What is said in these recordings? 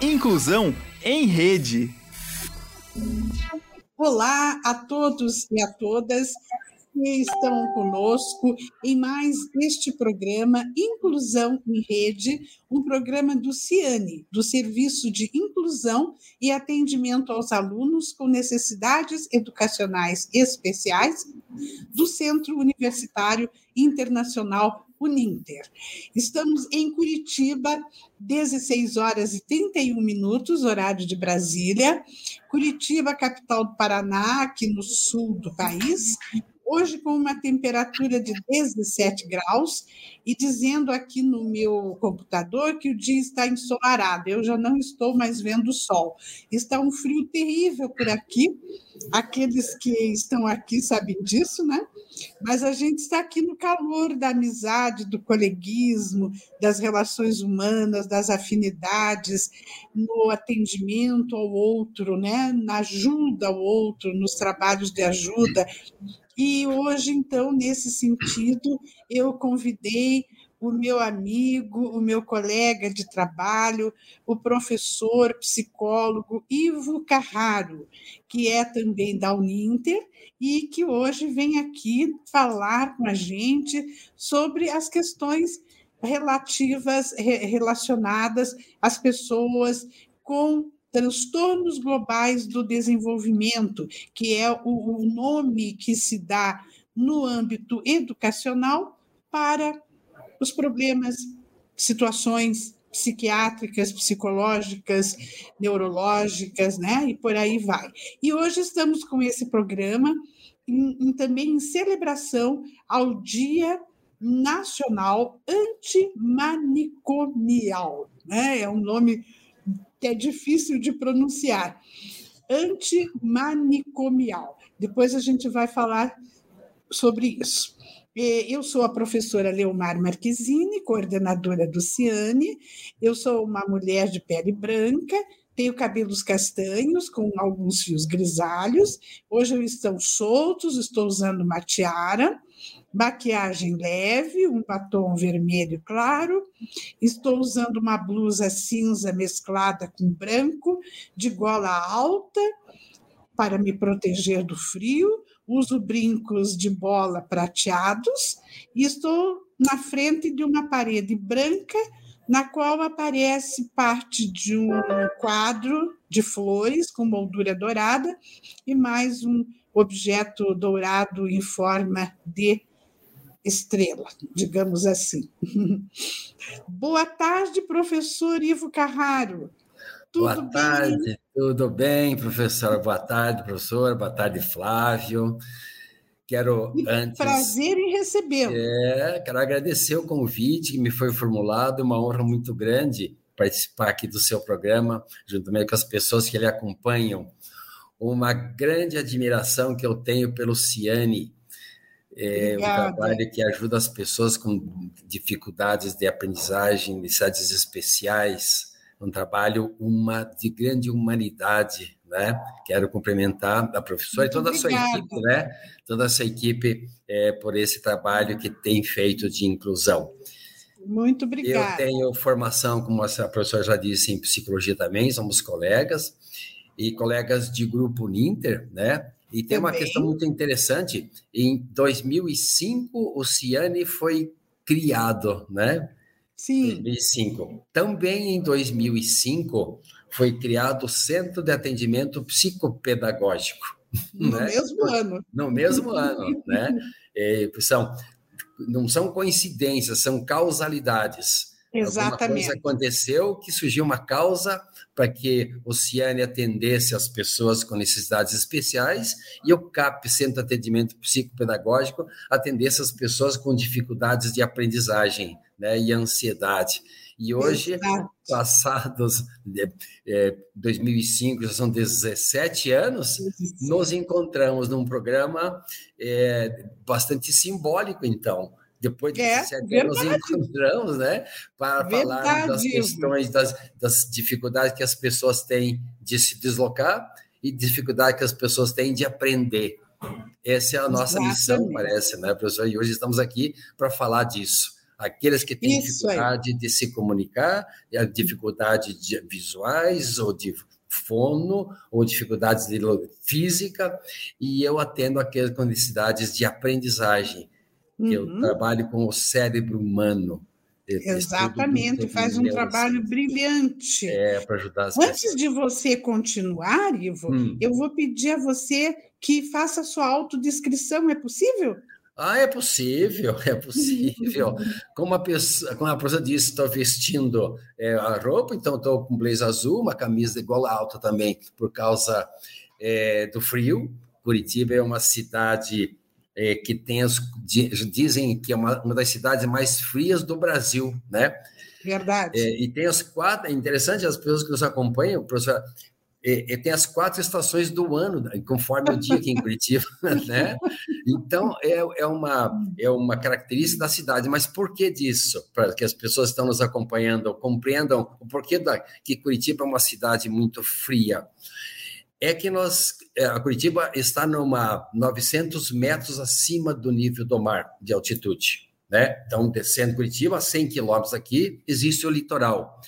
Inclusão em Rede. Olá a todos e a todas que estão conosco em mais este programa Inclusão em Rede, um programa do CIANE, do Serviço de Inclusão e Atendimento aos Alunos com Necessidades Educacionais Especiais, do Centro Universitário Internacional Uninter. Estamos em Curitiba, 16 horas e 31 minutos, horário de Brasília. Curitiba, capital do Paraná, aqui no sul do país. Hoje, com uma temperatura de 17 graus, e dizendo aqui no meu computador que o dia está ensolarado. Eu já não estou mais vendo o sol. Está um frio terrível por aqui. Aqueles que estão aqui sabem disso, né? Mas a gente está aqui no calor da amizade, do coleguismo, das relações humanas, das afinidades, no atendimento ao outro, né? na ajuda ao outro, nos trabalhos de ajuda. E hoje, então, nesse sentido, eu convidei o meu amigo, o meu colega de trabalho, o professor psicólogo Ivo Carraro, que é também da Uninter e que hoje vem aqui falar com a gente sobre as questões relativas relacionadas às pessoas com transtornos globais do desenvolvimento, que é o, o nome que se dá no âmbito educacional para os problemas, situações psiquiátricas, psicológicas, neurológicas, né? E por aí vai. E hoje estamos com esse programa em, em, também em celebração ao Dia Nacional Antimanicomial, né? É um nome que é difícil de pronunciar. Antimanicomial. Depois a gente vai falar sobre isso. Eu sou a professora Leomar Marquezine, coordenadora do Ciane. Eu sou uma mulher de pele branca, tenho cabelos castanhos com alguns fios grisalhos. Hoje eu estou soltos, estou usando uma tiara maquiagem leve, um batom vermelho claro, estou usando uma blusa cinza mesclada com branco, de gola alta, para me proteger do frio, uso brincos de bola prateados e estou na frente de uma parede branca na qual aparece parte de um quadro de flores com moldura dourada e mais um objeto dourado em forma de estrela, digamos assim. Boa tarde, professor Ivo Carraro. Tudo Boa bem? tarde, tudo bem, professora? Boa tarde, professor. Boa tarde, Flávio. Quero e antes. Prazer em recebê-lo. É, quero agradecer o convite que me foi formulado, uma honra muito grande participar aqui do seu programa, juntamente com as pessoas que lhe acompanham. Uma grande admiração que eu tenho pelo Ciane, é um trabalho que ajuda as pessoas com dificuldades de aprendizagem, necessidades especiais, um trabalho uma de grande humanidade, né? Quero cumprimentar a professora Muito e toda obrigada. a sua equipe, né? Toda essa equipe é, por esse trabalho que tem feito de inclusão. Muito obrigada. Eu tenho formação, como a professora já disse, em psicologia também, somos colegas e colegas de grupo Ninter, né? E tem Também. uma questão muito interessante. Em 2005, o Ciane foi criado, né? Sim. 2005. Também em 2005 foi criado o Centro de Atendimento Psicopedagógico. No né? mesmo ano. No mesmo ano, né? É, são, não são coincidências, são causalidades. Exatamente. Alguma coisa aconteceu que surgiu uma causa para que o Ciane atendesse as pessoas com necessidades especiais e o CAP, Centro de Atendimento Psicopedagógico, atendesse as pessoas com dificuldades de aprendizagem né, e ansiedade. E hoje, Exato. passados é, 2005, já são 17 anos, nos encontramos num programa é, bastante simbólico, então, depois de é, nos encontramos, né, para verdade. falar das questões, das, das dificuldades que as pessoas têm de se deslocar e dificuldade que as pessoas têm de aprender. Essa é a nossa Exatamente. missão, parece, né, professor? E hoje estamos aqui para falar disso. Aqueles que têm Isso dificuldade aí. de se comunicar, a dificuldade de visuais ou de fono ou dificuldades de física, e eu atendo aquelas com necessidades de aprendizagem. Uhum. Eu trabalho com o cérebro humano. Exatamente, faz um trabalho brilhante. É, para ajudar as Antes pessoas. de você continuar, Ivo, hum. eu vou pedir a você que faça sua autodescrição, é possível? Ah, é possível, é possível. Como a pessoa, como a pessoa disse, estou vestindo é, a roupa, então estou com blazer azul, uma camisa igual alta também, por causa é, do frio. Curitiba é uma cidade é, que tem as, dizem que é uma, uma, das cidades mais frias do Brasil, né? Verdade. É, e tem as quatro, é interessante as pessoas que nos acompanham, professor, é, é, tem as quatro estações do ano, né, conforme o dia aqui em Curitiba, né? Então, é, é, uma, é uma característica da cidade. Mas por que disso? Para que as pessoas que estão nos acompanhando compreendam o porquê da, que Curitiba é uma cidade muito fria é que nós, é, a Curitiba está numa 900 metros acima do nível do mar de altitude, né? Então, descendo Curitiba, a 100 quilômetros aqui, existe o litoral.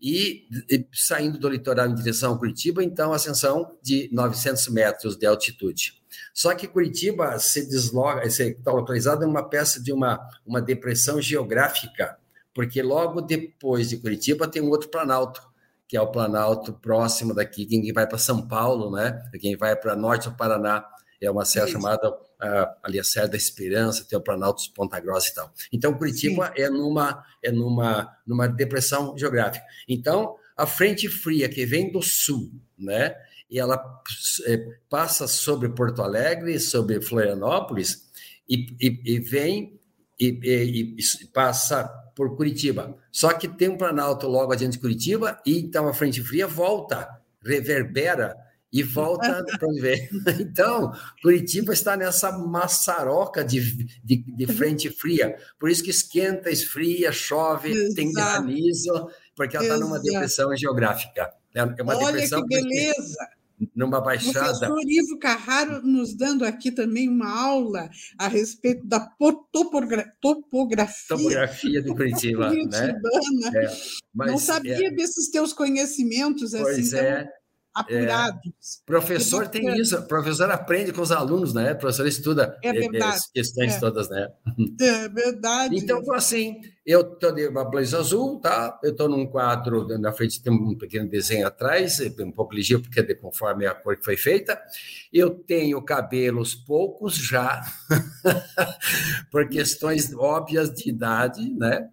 E, e, saindo do litoral em direção a Curitiba, então, ascensão de 900 metros de altitude. Só que Curitiba se desloca, está localizada em uma peça de uma, uma depressão geográfica, porque logo depois de Curitiba tem um outro planalto, que é o Planalto próximo daqui, quem vai para São Paulo, né? Quem vai para norte do Paraná, é uma serra Sim. chamada uh, ali a Serra da Esperança, tem o Planalto de Ponta Grossa e tal. Então, Curitiba Sim. é numa é numa numa depressão geográfica. Então, a frente fria que vem do sul, né? E ela é, passa sobre Porto Alegre, sobre Florianópolis e, e, e vem e, e, passa por Curitiba. Só que tem um Planalto logo adiante de Curitiba, e então a frente fria volta, reverbera e volta para onde vem. Então, Curitiba está nessa maçaroca de, de, de, frente fria. Por isso que esquenta, esfria, chove, Exato. tem granizo, porque ela está numa depressão geográfica. É uma Olha depressão que beleza! Numa baixada. O professor Ivo Carraro nos dando aqui também uma aula a respeito da topogra topografia. Topografia do Curitiba, né? É, Não sabia é, desses teus conhecimentos pois assim. É. apurados. É, professor tem isso, professor aprende com os alunos, né? professor estuda é verdade, questões é. todas, né? É verdade. Então, assim, eu estou de uma blazer azul, tá? Eu estou num quadro, na frente tem um pequeno desenho atrás, um pouco ligeiro, porque é de conforme a cor que foi feita. Eu tenho cabelos poucos já, por questões óbvias de idade, né?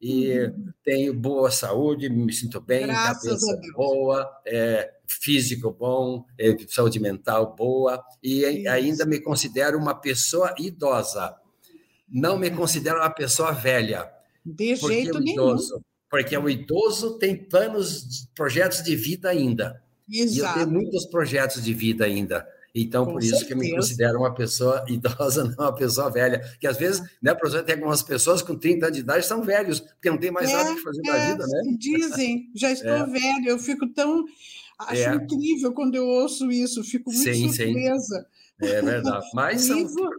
E uhum. tenho boa saúde, me sinto bem, Graças cabeça boa, é, físico bom, é, saúde mental boa, e Isso. ainda me considero uma pessoa idosa. Não me considero uma pessoa velha. De jeito o idoso, nenhum. Porque o idoso tem planos, projetos de vida ainda. Exato. E eu tenho muitos projetos de vida ainda. Então, Com por isso certeza. que eu me considero uma pessoa idosa, não uma pessoa velha. Que às vezes, né, professor, tem algumas pessoas com 30 anos de idade são velhos, porque não tem mais é, nada que fazer é, vida, né? Dizem, já estou é. velho, eu fico tão Acho é. incrível quando eu ouço isso, fico muito sim, surpresa. Sim. É verdade. Mas o Ivo,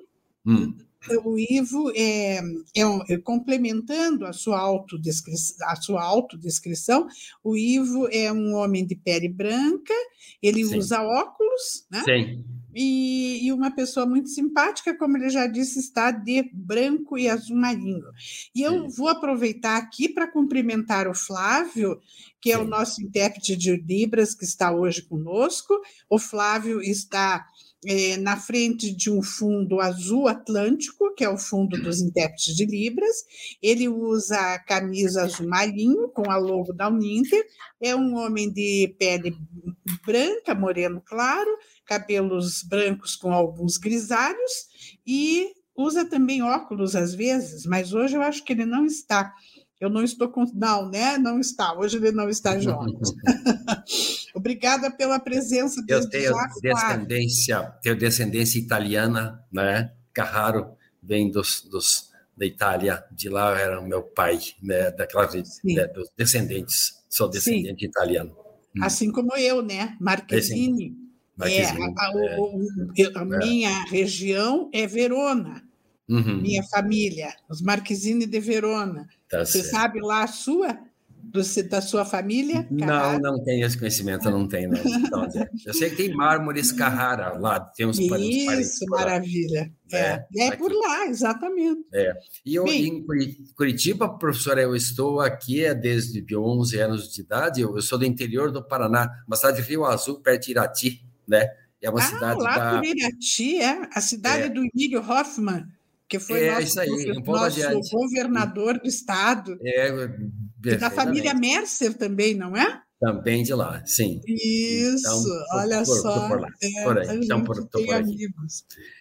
hum. O Ivo é, é, é, complementando a sua, autodescrição, a sua autodescrição, o Ivo é um homem de pele branca, ele sim. usa óculos, né? Sim. E, e, uma pessoa muito simpática, como ele já disse, está de branco e azul marinho. E eu vou aproveitar aqui para cumprimentar o Flávio, que é Sim. o nosso intérprete de Libras, que está hoje conosco. O Flávio está é, na frente de um fundo azul atlântico, que é o fundo dos intérpretes de Libras. Ele usa a camisa azul marinho, com a logo da Uninter. É um homem de pele branca, moreno claro, cabelos brancos com alguns grisalhos e usa também óculos às vezes, mas hoje eu acho que ele não está eu não estou com. Não, né? Não está. Hoje ele não está junto. Obrigada pela presença Eu tenho descendência, tenho descendência italiana, né? Carraro vem dos, dos da Itália, de lá era o meu pai, né? Daquela né? dos descendentes. Sou descendente Sim. italiano. Hum. Assim como eu, né? Marquezine. É, a, é. a é. minha região é Verona. uhum. minha família, os Marquezine de Verona. Tá Você certo. sabe lá a sua? Do, da sua família? Carrara? Não, não tenho esse conhecimento, não tenho. Não. Então, eu sei que tem mármores Carrara lá, tem uns Isso, maravilha. É, é, é por lá, exatamente. É. E eu, em Curitiba, professora, eu estou aqui é desde 11 anos de idade, eu, eu sou do interior do Paraná, uma cidade de Rio Azul, perto de Irati, né? É uma ah, cidade lá da... por Irati, é? A cidade é. do Emílio Hoffman que foi é, nosso, aí, nosso governador do estado. É, e da família Mercer também, não é? Também de lá, sim. Isso, então, olha por, só. Por, lá, é, por aí, então, por, por aqui.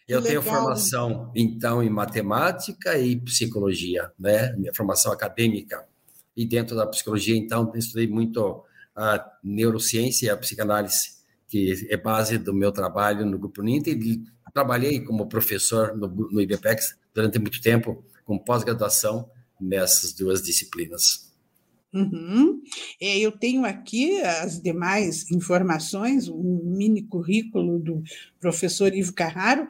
Eu tenho formação, então, em matemática e psicologia, né? Minha formação acadêmica. E dentro da psicologia, então, estudei muito a neurociência e a psicanálise, que é base do meu trabalho no Grupo Ninter. E trabalhei como professor no, no IBPEX durante muito tempo, com pós-graduação nessas duas disciplinas. Uhum. É, eu tenho aqui as demais informações, um mini currículo do professor Ivo Carraro,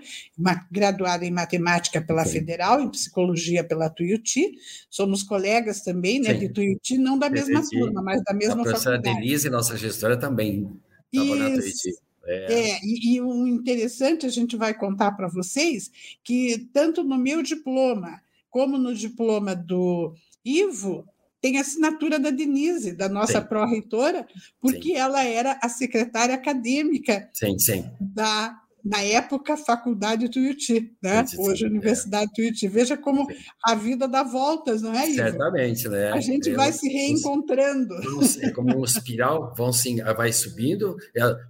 graduado em matemática pela Sim. Federal, em psicologia pela Tuiuti. Somos colegas também, né, de Tuiuti, não da mesma turma, mas da mesma a professora faculdade. Denise, nossa gestora, também estava na Tuiuti. É. é, e, e o interessante, a gente vai contar para vocês, que tanto no meu diploma como no diploma do Ivo, tem a assinatura da Denise, da nossa pró-reitora, porque sim. ela era a secretária acadêmica sim, sim. da, na época, Faculdade Tuiuti, né? hoje Universidade é. Tuiuti. Veja como a vida dá voltas, não é, Ivo? Certamente, né? A gente Eu, vai se reencontrando. É como um espiral, vão sim, vai subindo,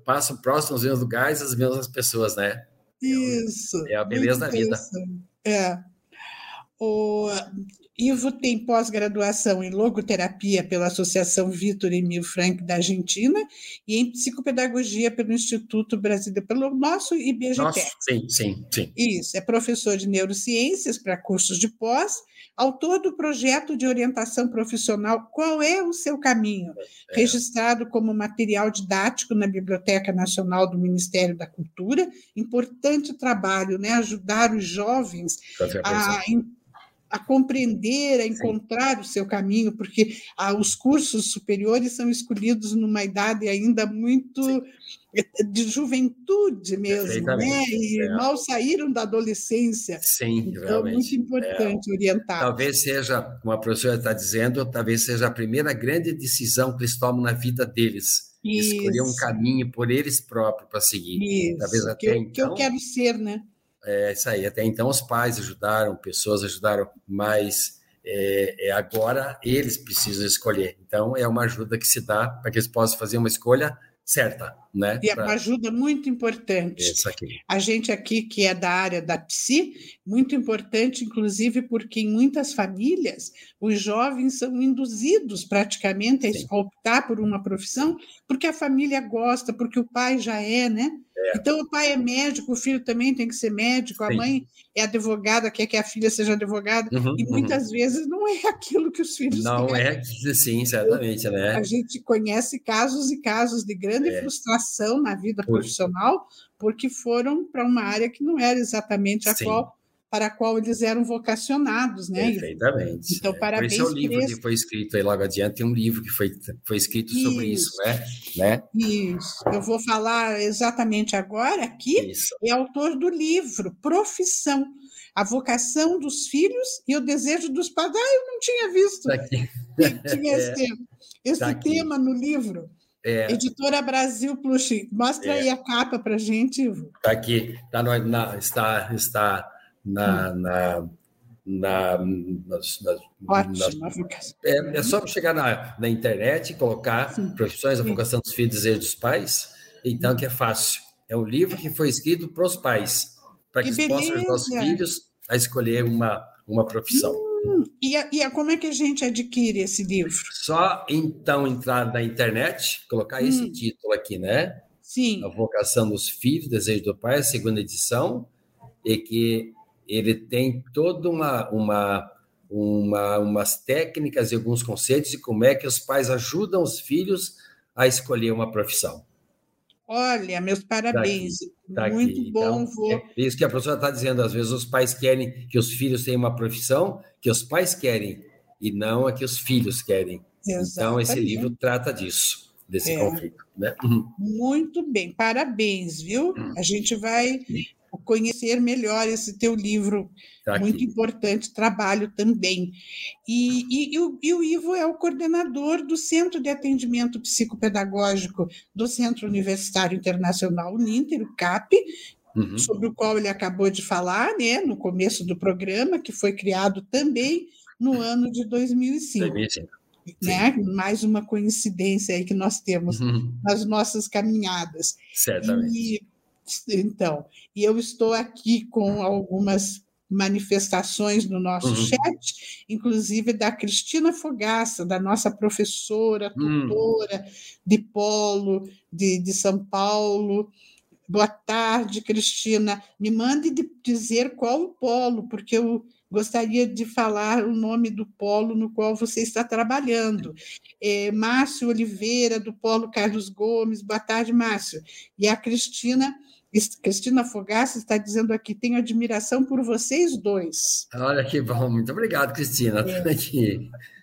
passam próximos mesmos lugares as mesmas pessoas, né? Isso. É a beleza da vida. É. O, Ivo tem pós-graduação em logoterapia pela Associação Vitor Emil Frank da Argentina e em psicopedagogia pelo Instituto Brasileiro, pelo nosso. Nossa, sim, sim, sim. Isso, é professor de neurociências para cursos de pós, autor do projeto de orientação profissional Qual é o seu caminho? É. Registrado como material didático na Biblioteca Nacional do Ministério da Cultura. Importante trabalho, né? Ajudar os jovens a a compreender, a encontrar Sim. o seu caminho, porque ah, os cursos superiores são escolhidos numa idade ainda muito Sim. de juventude mesmo, né? E é. mal saíram da adolescência. Sim, então, realmente. muito importante é. orientar. Talvez seja, como a professora está dizendo, talvez seja a primeira grande decisão que eles tomam na vida deles. Isso. Escolher um caminho por eles próprios para seguir. Isso. Talvez até que, eu, então, que eu então quero ser, né? É isso aí. Até então os pais ajudaram, pessoas ajudaram, mas é, é, agora eles precisam escolher. Então é uma ajuda que se dá para que eles possam fazer uma escolha certa, né? E é uma ajuda muito importante. Isso aqui. A gente aqui que é da área da psi, muito importante, inclusive porque em muitas famílias os jovens são induzidos praticamente a optar por uma profissão porque a família gosta, porque o pai já é, né? É. Então, o pai é médico, o filho também tem que ser médico, Sim. a mãe é advogada, quer que a filha seja advogada, uhum, e muitas uhum. vezes não é aquilo que os filhos Não querem. é, sim, certamente, né? A gente conhece casos e casos de grande é. frustração na vida profissional, porque foram para uma área que não era exatamente a sim. qual para a qual eles eram vocacionados, né? Perfeitamente. Então, parabéns. Por isso é o livro esse... que foi escrito aí logo adiante, tem um livro que foi, foi escrito isso. sobre isso, né? né? Isso. Eu vou falar exatamente agora aqui. Isso. É autor do livro Profissão, a vocação dos filhos e o desejo dos pais. Ah, eu não tinha visto. Tá. Tinha é. esse, esse tá tema no livro. É. Editora Brasil Plush. Mostra é. aí a capa para gente, Ivo. Está aqui, tá no, na, está, está na, na, na, nas, nas, Ótimo, nas, é, é, só chegar na, na internet e colocar Sim. profissões, a vocação dos filhos, desejo dos pais, então que é fácil. É um livro que foi escrito para os pais, para que, que eles possam os filhos a escolher uma, uma profissão. Hum, e, a, e a, como é que a gente adquire esse livro? Só então entrar na internet, colocar hum. esse título aqui, né? Sim. A vocação dos filhos, desejo do pai, segunda edição, e que ele tem toda uma, uma, uma, umas técnicas e alguns conceitos de como é que os pais ajudam os filhos a escolher uma profissão. Olha, meus parabéns. Tá Muito aqui. bom, Então, vô. é isso que a professora está dizendo. Às vezes os pais querem que os filhos tenham uma profissão que os pais querem e não a que os filhos querem. Então, esse Exatamente. livro trata disso, desse É. conflito. Né? Uhum. Muito bem, parabéns, viu? Hum. A gente vai conhecer melhor esse teu livro, Tá muito importante, trabalho também. E, e- e o, e o Ivo é o coordenador do Centro de Atendimento Psicopedagógico do Centro Universitário Internacional Uninter, o CAP, Uhum. sobre o qual ele acabou de falar, né, no começo do programa, que foi criado também no ano de 2005. 2005. Né? Mais uma coincidência aí que nós temos Uhum. nas nossas caminhadas. Certamente. E, então, e eu estou aqui com algumas manifestações no nosso Uhum. chat, inclusive da Cristina Fogaça, da nossa professora, Hum. tutora de polo de, de São Paulo. Boa tarde, Cristina. Me mande de- dizer qual o polo, porque eu gostaria de falar o nome do polo no qual você está trabalhando. É, Márcio Oliveira, do Polo Carlos Gomes. Boa tarde, Márcio. E a Cristina, Cristina Fogaça está dizendo aqui: tenho admiração por vocês dois. Olha que bom. Muito obrigado, Cristina. É.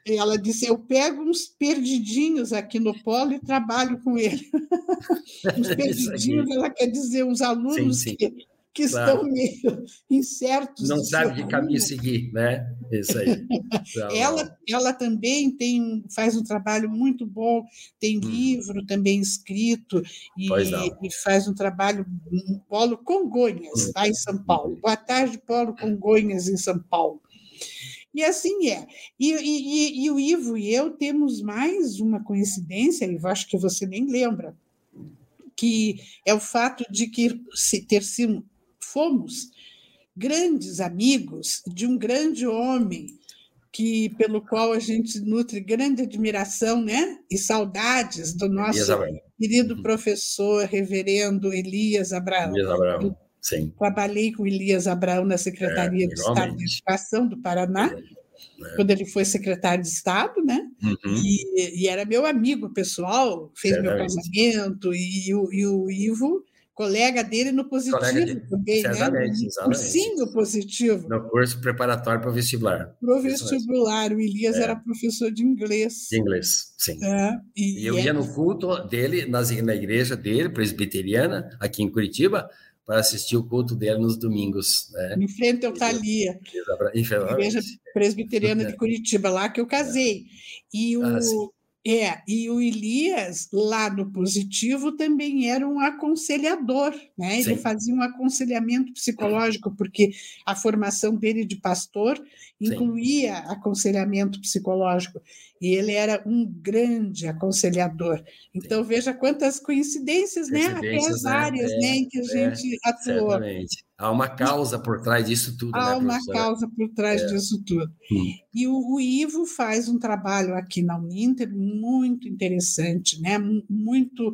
Ela disse: Eu pego uns perdidinhos aqui no polo e trabalho com ele. Uns perdidinhos, ela quer dizer uns alunos Sim, sim. que, que Claro. estão meio incertos. Não sabe que caminho seguir, né? Isso aí. Tá. Ela, ela também tem, faz um trabalho muito bom, tem Hum. livro também escrito e, e faz um trabalho no Polo Congonhas, Hum. lá em São Paulo. Boa tarde, Polo Congonhas, em São Paulo. E assim é. E, e- e- e o Ivo e eu temos mais uma coincidência, Ivo, acho que você nem lembra, que é o fato de que se ter sido, fomos grandes amigos de um grande homem que pelo qual a gente nutre grande admiração, né? E saudades do nosso Elias querido Uhum. professor, reverendo Elias Abraão. Elias Abraão. Sim. Trabalhei com Elias Abraão na Secretaria É, de Estado de. Educação do Paraná, É. quando ele foi secretário de Estado, né? Uhum. E, e era meu amigo pessoal, fez meu casamento, e, o- e o Ivo, colega dele no positivo dele, também, né? exatamente. Cursinho positivo. No curso preparatório para o vestibular. Isso mesmo. vestibular, o Elias É. era professor de inglês. De inglês, sim. É, E eu é- ia no culto dele, nas, na igreja dele, presbiteriana, aqui em Curitiba, para assistir o culto dele nos domingos. Né? em frente ao Thalia, igreja presbiteriana de Curitiba, lá que eu casei. E o, Ah. É, e o Elias, lá no positivo, também era um aconselhador, né? Ele Sim. fazia um aconselhamento psicológico, porque a formação dele de pastor incluía aconselhamento psicológico. E ele era um grande aconselhador. Então, veja quantas coincidências, né? Até as né? áreas É, né, em que a é, gente atuou. Certamente. Há uma causa por trás disso tudo, Há né, uma causa por trás disso tudo. Hum. E o, o Ivo faz um trabalho aqui na Uninter muito interessante, né? Mu- muito,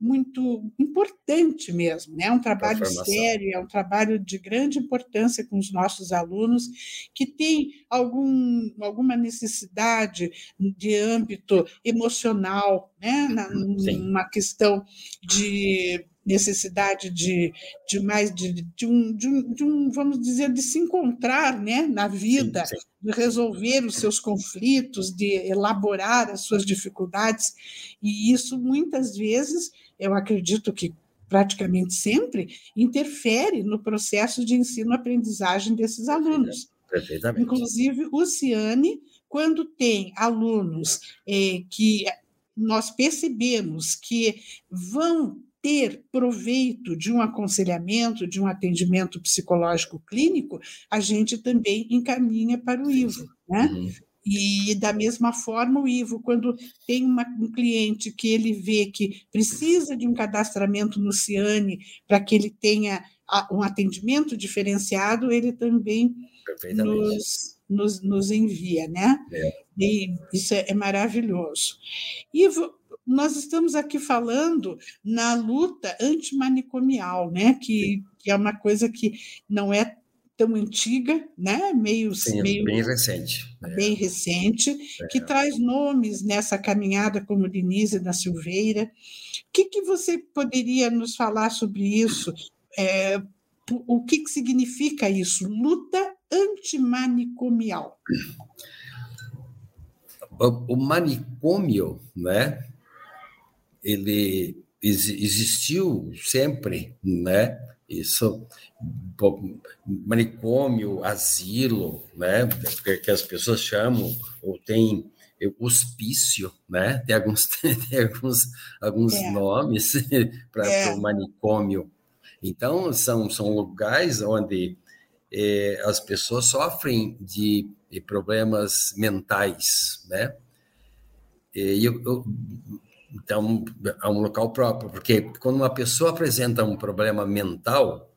muito importante mesmo. né? É um trabalho sério, é um trabalho de grande importância com os nossos alunos que têm algum, alguma necessidade de âmbito emocional, né? Na, uma questão de necessidade de, de mais de, de, um, de, um, de um, vamos dizer, de se encontrar né, na vida, Sim, sim. de resolver os seus conflitos, de elaborar as suas dificuldades. E isso, muitas vezes, eu acredito que praticamente sempre, interfere no processo de ensino-aprendizagem desses alunos. Perfeitamente. Inclusive, o Ciane, quando tem alunos eh, que nós percebemos que vão ter proveito de um aconselhamento, de um atendimento psicológico clínico, a gente também encaminha para o IVO, né? Uhum. E da mesma forma, o Ivo, quando tem uma, um cliente que ele vê que precisa de um cadastramento no Ciane para que ele tenha um atendimento diferenciado, ele também nos, nos, nos, envia, né? É. E isso é, é maravilhoso. Ivo, nós estamos aqui falando na luta antimanicomial, né? Que, que é uma coisa que não é tão antiga, né? Meio, Sim, meio bem recente. Bem recente, é. que traz nomes nessa caminhada como Denise da Silveira. O que, que você poderia nos falar sobre isso? é, o que, que significa isso? Luta antimanicomial. O, manicômio, né? Ele existiu sempre, né? Isso, manicômio, asilo, né? Que as pessoas chamam, ou tem hospício, né? Tem alguns, tem alguns, alguns é. nomes para é. o manicômio. Então, são, são lugares onde é, as pessoas sofrem de, de problemas mentais, né? E eu, eu, então, é um local próprio, porque quando uma pessoa apresenta um problema mental,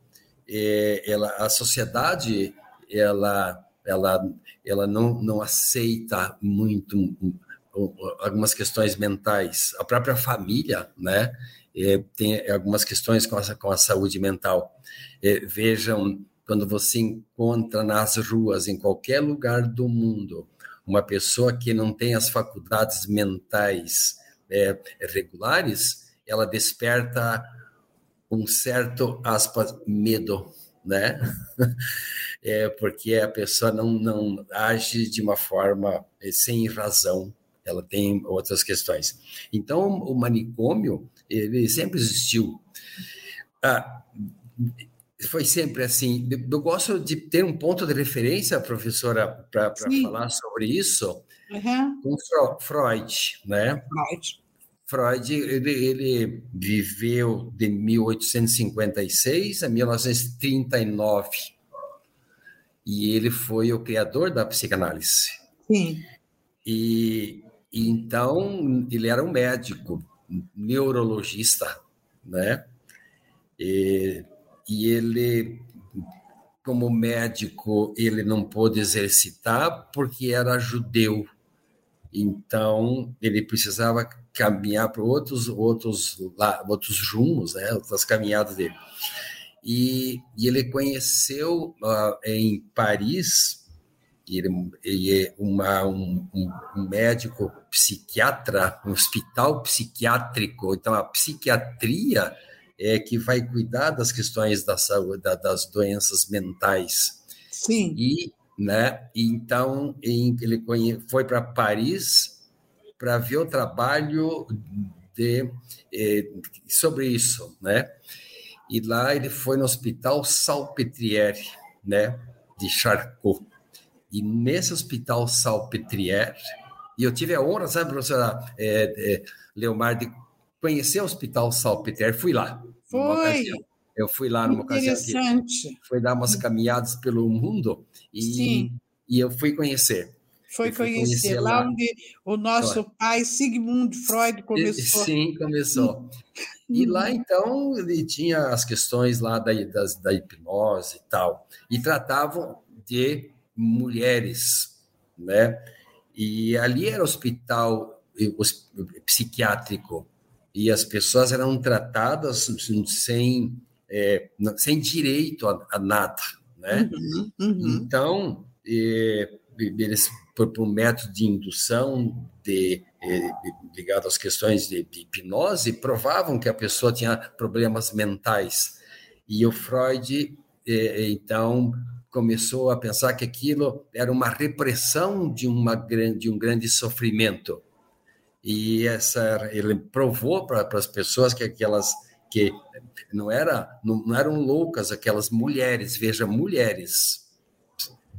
é, ela, a sociedade ela, ela, ela não, não aceita muito algumas questões mentais. A própria família, né? Tem algumas questões com a, com a saúde mental. Vejam, quando você encontra nas ruas, em qualquer lugar do mundo, uma pessoa que não tem as faculdades mentais é, regulares, ela desperta um certo, aspas, medo, né? É porque a pessoa não, não age de uma forma é, sem razão, ela tem outras questões. Então, o manicômio, ele sempre existiu. Ah, foi sempre assim. Eu gosto de ter um ponto de referência, professora, para falar sobre isso, uhum. com Freud, né? Freud. Freud ele, ele, viveu de 1856 a 1939 e ele foi o criador da psicanálise. Sim. E, e então ele era um médico, neurologista, né? E, e ele, como médico, ele não pôde exercitar porque era judeu. Então, ele precisava caminhar para outros, outros, outros rumos, né, outras caminhadas dele. E, e ele conheceu uh, em Paris, ele, ele é uma, um, um, médico psiquiatra, um hospital psiquiátrico, então a psiquiatria é que vai cuidar das questões da saúde, das doenças mentais. Sim. E, né, então ele foi para Paris para ver o trabalho de, eh, sobre isso, né? E lá ele foi no Hospital Salpêtrière, né, de Charcot. E nesse Hospital Salpêtrière, e eu tive a honra, sabe, professora é, é, Leomar, de conhecer o Hospital Salpêtrière, fui lá. Foi. Eu fui lá numa ocasião. Interessante. Foi dar umas caminhadas pelo mundo e, e eu fui conhecer. Foi conhecer, conhecer lá, lá onde o nosso pai Sigmund Freud começou. Sim, começou. E lá, então, ele tinha as questões lá da, das, da hipnose e tal, e tratavam de mulheres, né? E ali era hospital psiquiátrico, e as pessoas eram tratadas sem, é, sem direito a, a nada, né? Uhum, uhum. Então, é, eles por, por um método de indução de, de, ligado às questões de, de, hipnose, provavam que a pessoa tinha problemas mentais. E o Freud, então, começou a pensar que aquilo era uma repressão de, uma de um grande sofrimento. E essa, ele provou para as pessoas que aquelas que não, era, não, não eram loucas, aquelas mulheres, veja, mulheres.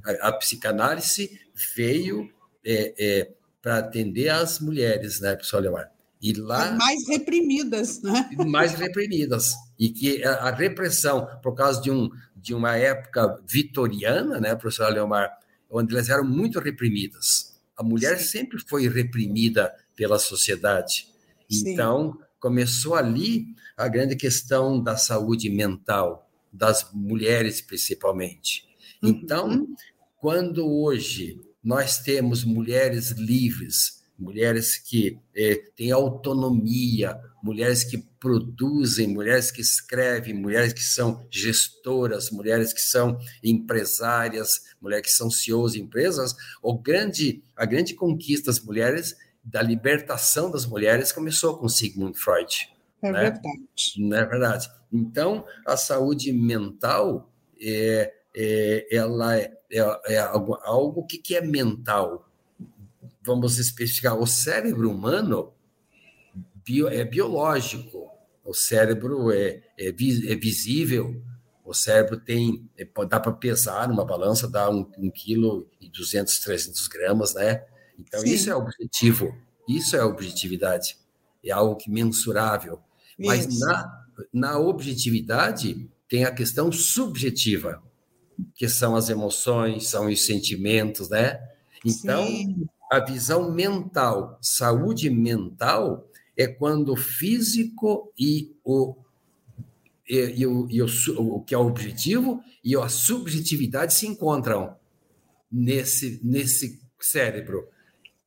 A, a psicanálise veio é, é, para atender as mulheres, né, professor Leomar? E lá as mais reprimidas, né? Mais reprimidas e que a, a, repressão por causa de um de uma época vitoriana, né, professor Leomar, onde elas eram muito reprimidas. A mulher Sim. sempre foi reprimida pela sociedade. Sim. Então começou ali a grande questão da saúde mental das mulheres principalmente. Então, uhum. Quando hoje nós temos mulheres livres, mulheres que eh, têm autonomia, mulheres que produzem, mulheres que escrevem, mulheres que são gestoras, mulheres que são empresárias, mulheres que são CEOs de empresas, o grande, a grande conquista das mulheres, da libertação das mulheres, começou com Sigmund Freud. É né? verdade. Não é verdade. Então, a saúde mental é, é ela é, é, é algo, algo que, que é mental. Vamos especificar. O cérebro humano bio, é biológico. O cérebro é, é, é visível. O cérebro tem, é, dá para pesar numa balança, dá um, um quilo e 200, 300 gramas, né? Então, Sim. isso é objetivo. Isso é objetividade. É algo que mensurável. Mas na, na objetividade tem a questão subjetiva, que são as emoções, são os sentimentos, né? Então, Sim. a visão mental, saúde mental, é quando o físico e o, e, e, o, e o, o, que é o objetivo e a subjetividade se encontram nesse, nesse cérebro.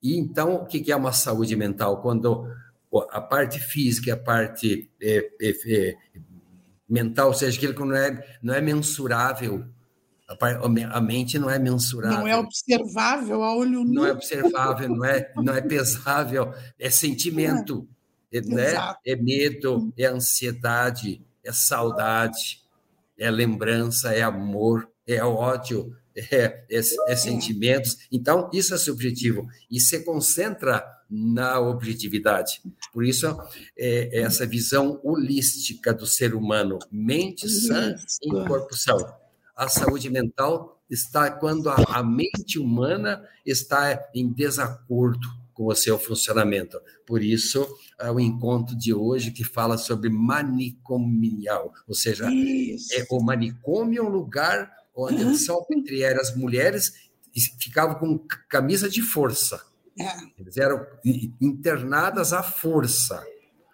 E então, o que é uma saúde mental? Quando a parte física a parte é, é, é, mental, ou seja, aquilo que não é, não é mensurável, a, a, mente não é mensurável. Não é observável a olho nu. Não é observável, não é, não é pesável, é sentimento, é, né? é medo, é ansiedade, é saudade, é lembrança, é amor, é ódio, é, é, é sentimentos. Então, isso é subjetivo. E se concentra na objetividade. Por isso, é, é essa visão holística do ser humano, mente sã em corpo são. A saúde mental está quando a, a mente humana está em desacordo com o seu funcionamento. Por isso, é o encontro de hoje que fala sobre manicomial, ou seja, é, o manicômio é um lugar uhum. só entre as mulheres ficavam com camisa de força. É. Eles eram internadas à força,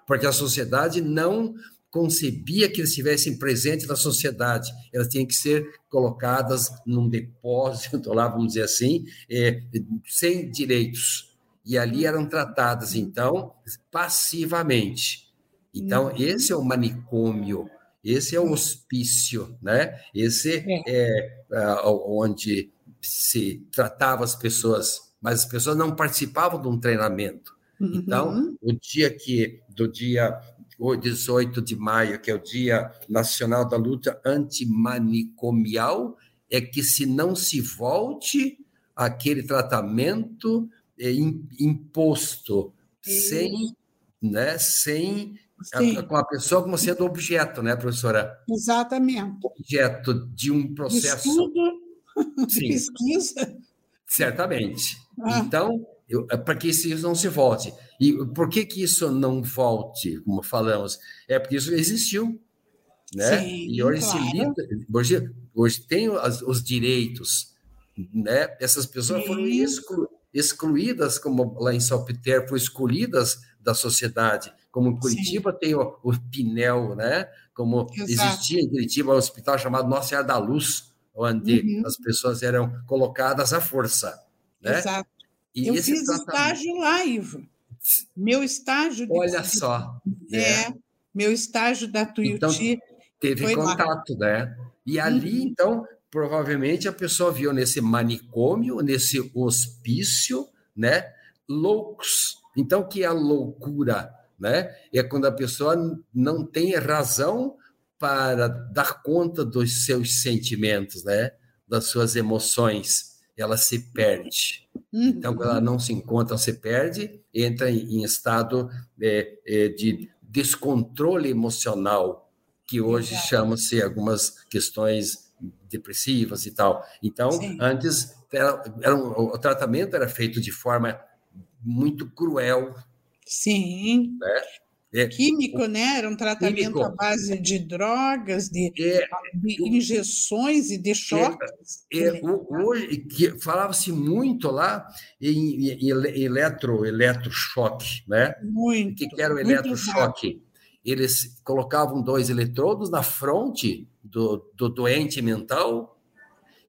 porque a sociedade não concebia que eles estivessem presentes na sociedade. Elas tinham que ser colocadas num depósito, lá, vamos dizer assim, é, sem direitos. E ali eram tratadas, então, passivamente. Então, uhum. esse é o manicômio, esse é o hospício, né? Esse é, é uh, onde se tratava as pessoas mas as pessoas não participavam de um treinamento. Uhum. Então, o dia que, do dia 18 de maio, que é o Dia Nacional da Luta Antimanicomial, é que se não se volte aquele tratamento é, imposto, sem, né, sem a, com a pessoa como sendo objeto, né, professora? Exatamente. Objeto de um processo. Estudo, Sim. pesquisa. Certamente. Ah. Então, é para que isso não se volte. E por que, que isso não volte, como falamos? É porque isso existiu. Né? Sim, e hoje, claro. se lida, hoje, hoje tem os, os, direitos. Né? Essas pessoas Sim. foram exclu, excluídas, como lá em Salpeter, foram escolhidas da sociedade. Como em Curitiba Sim. tem o, o Pinel, né? como Exato. existia em Curitiba um hospital chamado Nossa Senhora da Luz, onde uhum. as pessoas eram colocadas à força. Né? Exato. E eu fiz tratamento... estágio lá, Ivo. Meu estágio. De... Olha só. É, é, meu estágio da Tuiuti. Então, teve contato, lá. né? E ali, uhum. então, provavelmente a pessoa viu nesse manicômio, nesse hospício, né? Loucos. Então, o que é a loucura? Né? É quando a pessoa não tem razão para dar conta dos seus sentimentos, né? Das suas emoções ela se perde. Então, quando ela não se encontra, ela se perde, entra em estado é, é, de descontrole emocional, que hoje chama-se algumas questões depressivas e tal. Então, Sim. antes, era, era um, o tratamento era feito de forma muito cruel. Sim. Né? É, químico, né? Era um tratamento químico. à base de drogas, de, é, de injeções e de é, choques. É, é, hoje, que falava-se muito lá em, em, em eletro, eletrochoque, né? Muito. O que, era o eletrochoque? Eles colocavam dois eletrodos na fronte do, do doente mental,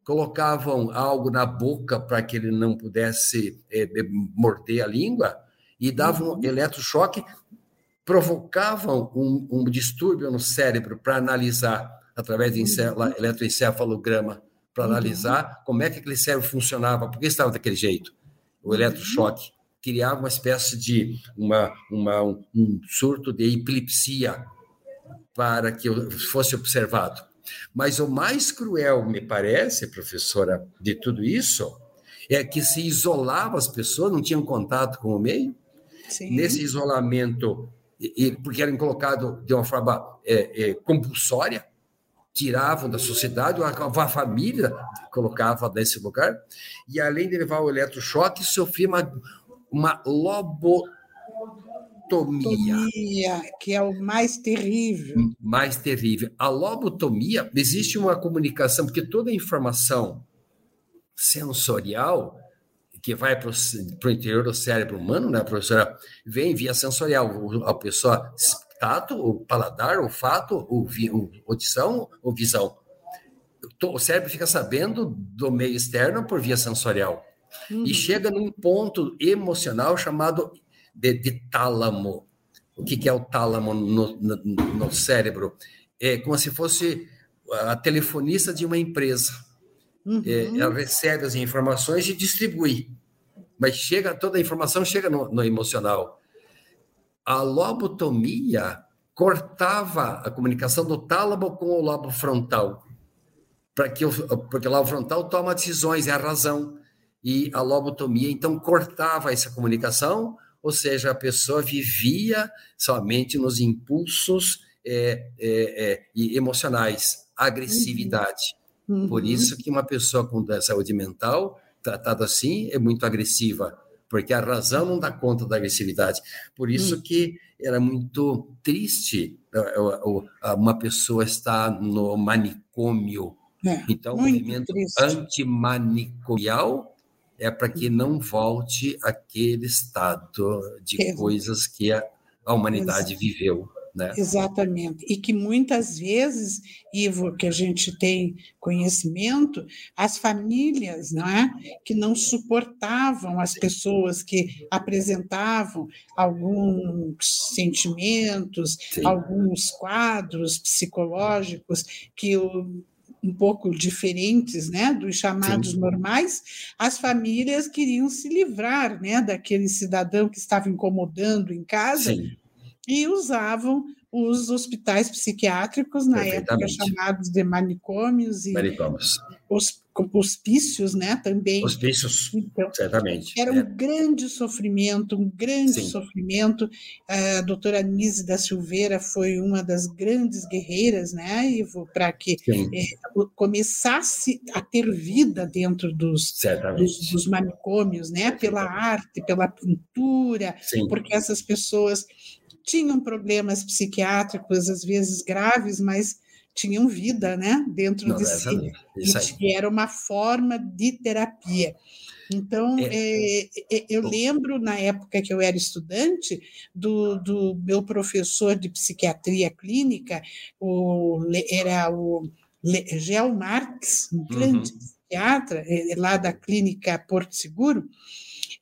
colocavam algo na boca para que ele não pudesse é, morder a língua e davam uhum. eletrochoque provocavam um, um distúrbio no cérebro para analisar, através de uhum. eletroencefalograma, para uhum. analisar como é que aquele cérebro funcionava, por que estava daquele jeito, o eletrochoque. Criava uma espécie de uma, uma, um surto de epilepsia. para que fosse observado. Mas o mais cruel, me parece, professora, de tudo isso, é que se isolava as pessoas, não tinham contato com o meio. Sim. Nesse isolamento, porque eram colocados de uma forma é, é, compulsória, tiravam da sociedade, a família colocava nesse lugar, e além de levar o eletrochoque, sofria uma, uma lobotomia. Lobotomia, que é o mais terrível. Mais terrível. A lobotomia, existe uma comunicação, porque toda a informação sensorial que vai para o interior do cérebro humano, né, professora, vem via sensorial. A pessoa tato, o paladar, o olfato, o, o audição ou visão. O cérebro fica sabendo do meio externo por via sensorial. Uhum. E chega num ponto emocional chamado de, de tálamo. O que, que, é o tálamo no, no, no cérebro? É como se fosse a telefonista de uma empresa. Uhum. É, ela recebe as informações e distribui. Mas chega toda a informação chega no, no emocional a lobotomia cortava a comunicação do tálamo com o lobo frontal, para que o, porque o lobo frontal toma decisões, é a razão. E a lobotomia, então, cortava essa comunicação, ou seja, a pessoa vivia somente nos impulsos é, é, é, emocionais, agressividade. Uhum. Por isso que uma pessoa com saúde mental, tratada assim, é muito agressiva porque a razão não dá conta da agressividade. Por isso hum. que era muito triste é, é, uma pessoa estar no manicômio. É, então, o movimento antimanicomial é para que não volte aquele estado de coisas que a, a humanidade viveu. Né? Exatamente. E que muitas vezes, Ivo, que a gente tem conhecimento, as famílias não é? que não suportavam as pessoas que apresentavam alguns sentimentos, Sim. alguns quadros psicológicos que o um pouco diferentes, né, dos chamados Sim. normais, as famílias queriam se livrar, né, daquele cidadão que estava incomodando em casa Sim e usavam os hospitais psiquiátricos, na época chamados de manicômios e manicômios. Os, hospícios, né, também. Hospícios, então, certamente. Era é. um grande sofrimento, um grande Sim. sofrimento. A doutora Nise da Silveira foi uma das grandes guerreiras, né, Ivo, para que é, começasse a ter vida dentro dos, dos, dos, manicômios, né, pela arte, pela pintura, Sim. porque essas pessoas tinham problemas psiquiátricos, às vezes graves, mas tinham vida né, dentro Não, de si. E era uma forma de terapia. Então, é, é, é, eu lembro, na época que eu era estudante, do, do meu professor de psiquiatria clínica, o, era o Gel Marx, um grande uhum. psiquiatra, é, lá da clínica Porto Seguro,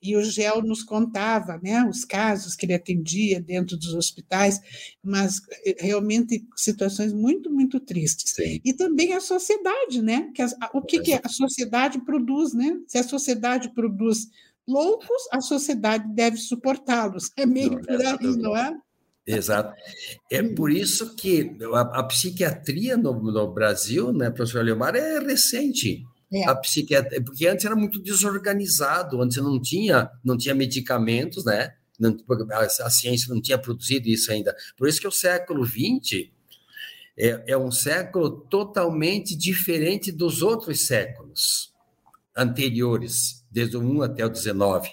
e o GEL nos contava né, os casos que ele atendia dentro dos hospitais, mas eh, realmente situações muito, muito tristes. Sim. E também a sociedade, né? Que a, o que, que a sociedade produz, né? Se a sociedade produz loucos, a sociedade deve suportá-los. É meio não, por aí, não é? Exato. É por isso que a, a psiquiatria no, no, Brasil, né, professor Leomar, é recente. É. A psiquiatria, porque antes era muito desorganizado, antes não tinha, não tinha medicamentos, né? Não, a, a ciência não tinha produzido isso ainda. Por isso que o século XX é, é um século totalmente diferente dos outros séculos anteriores, desde o 1 até o 19.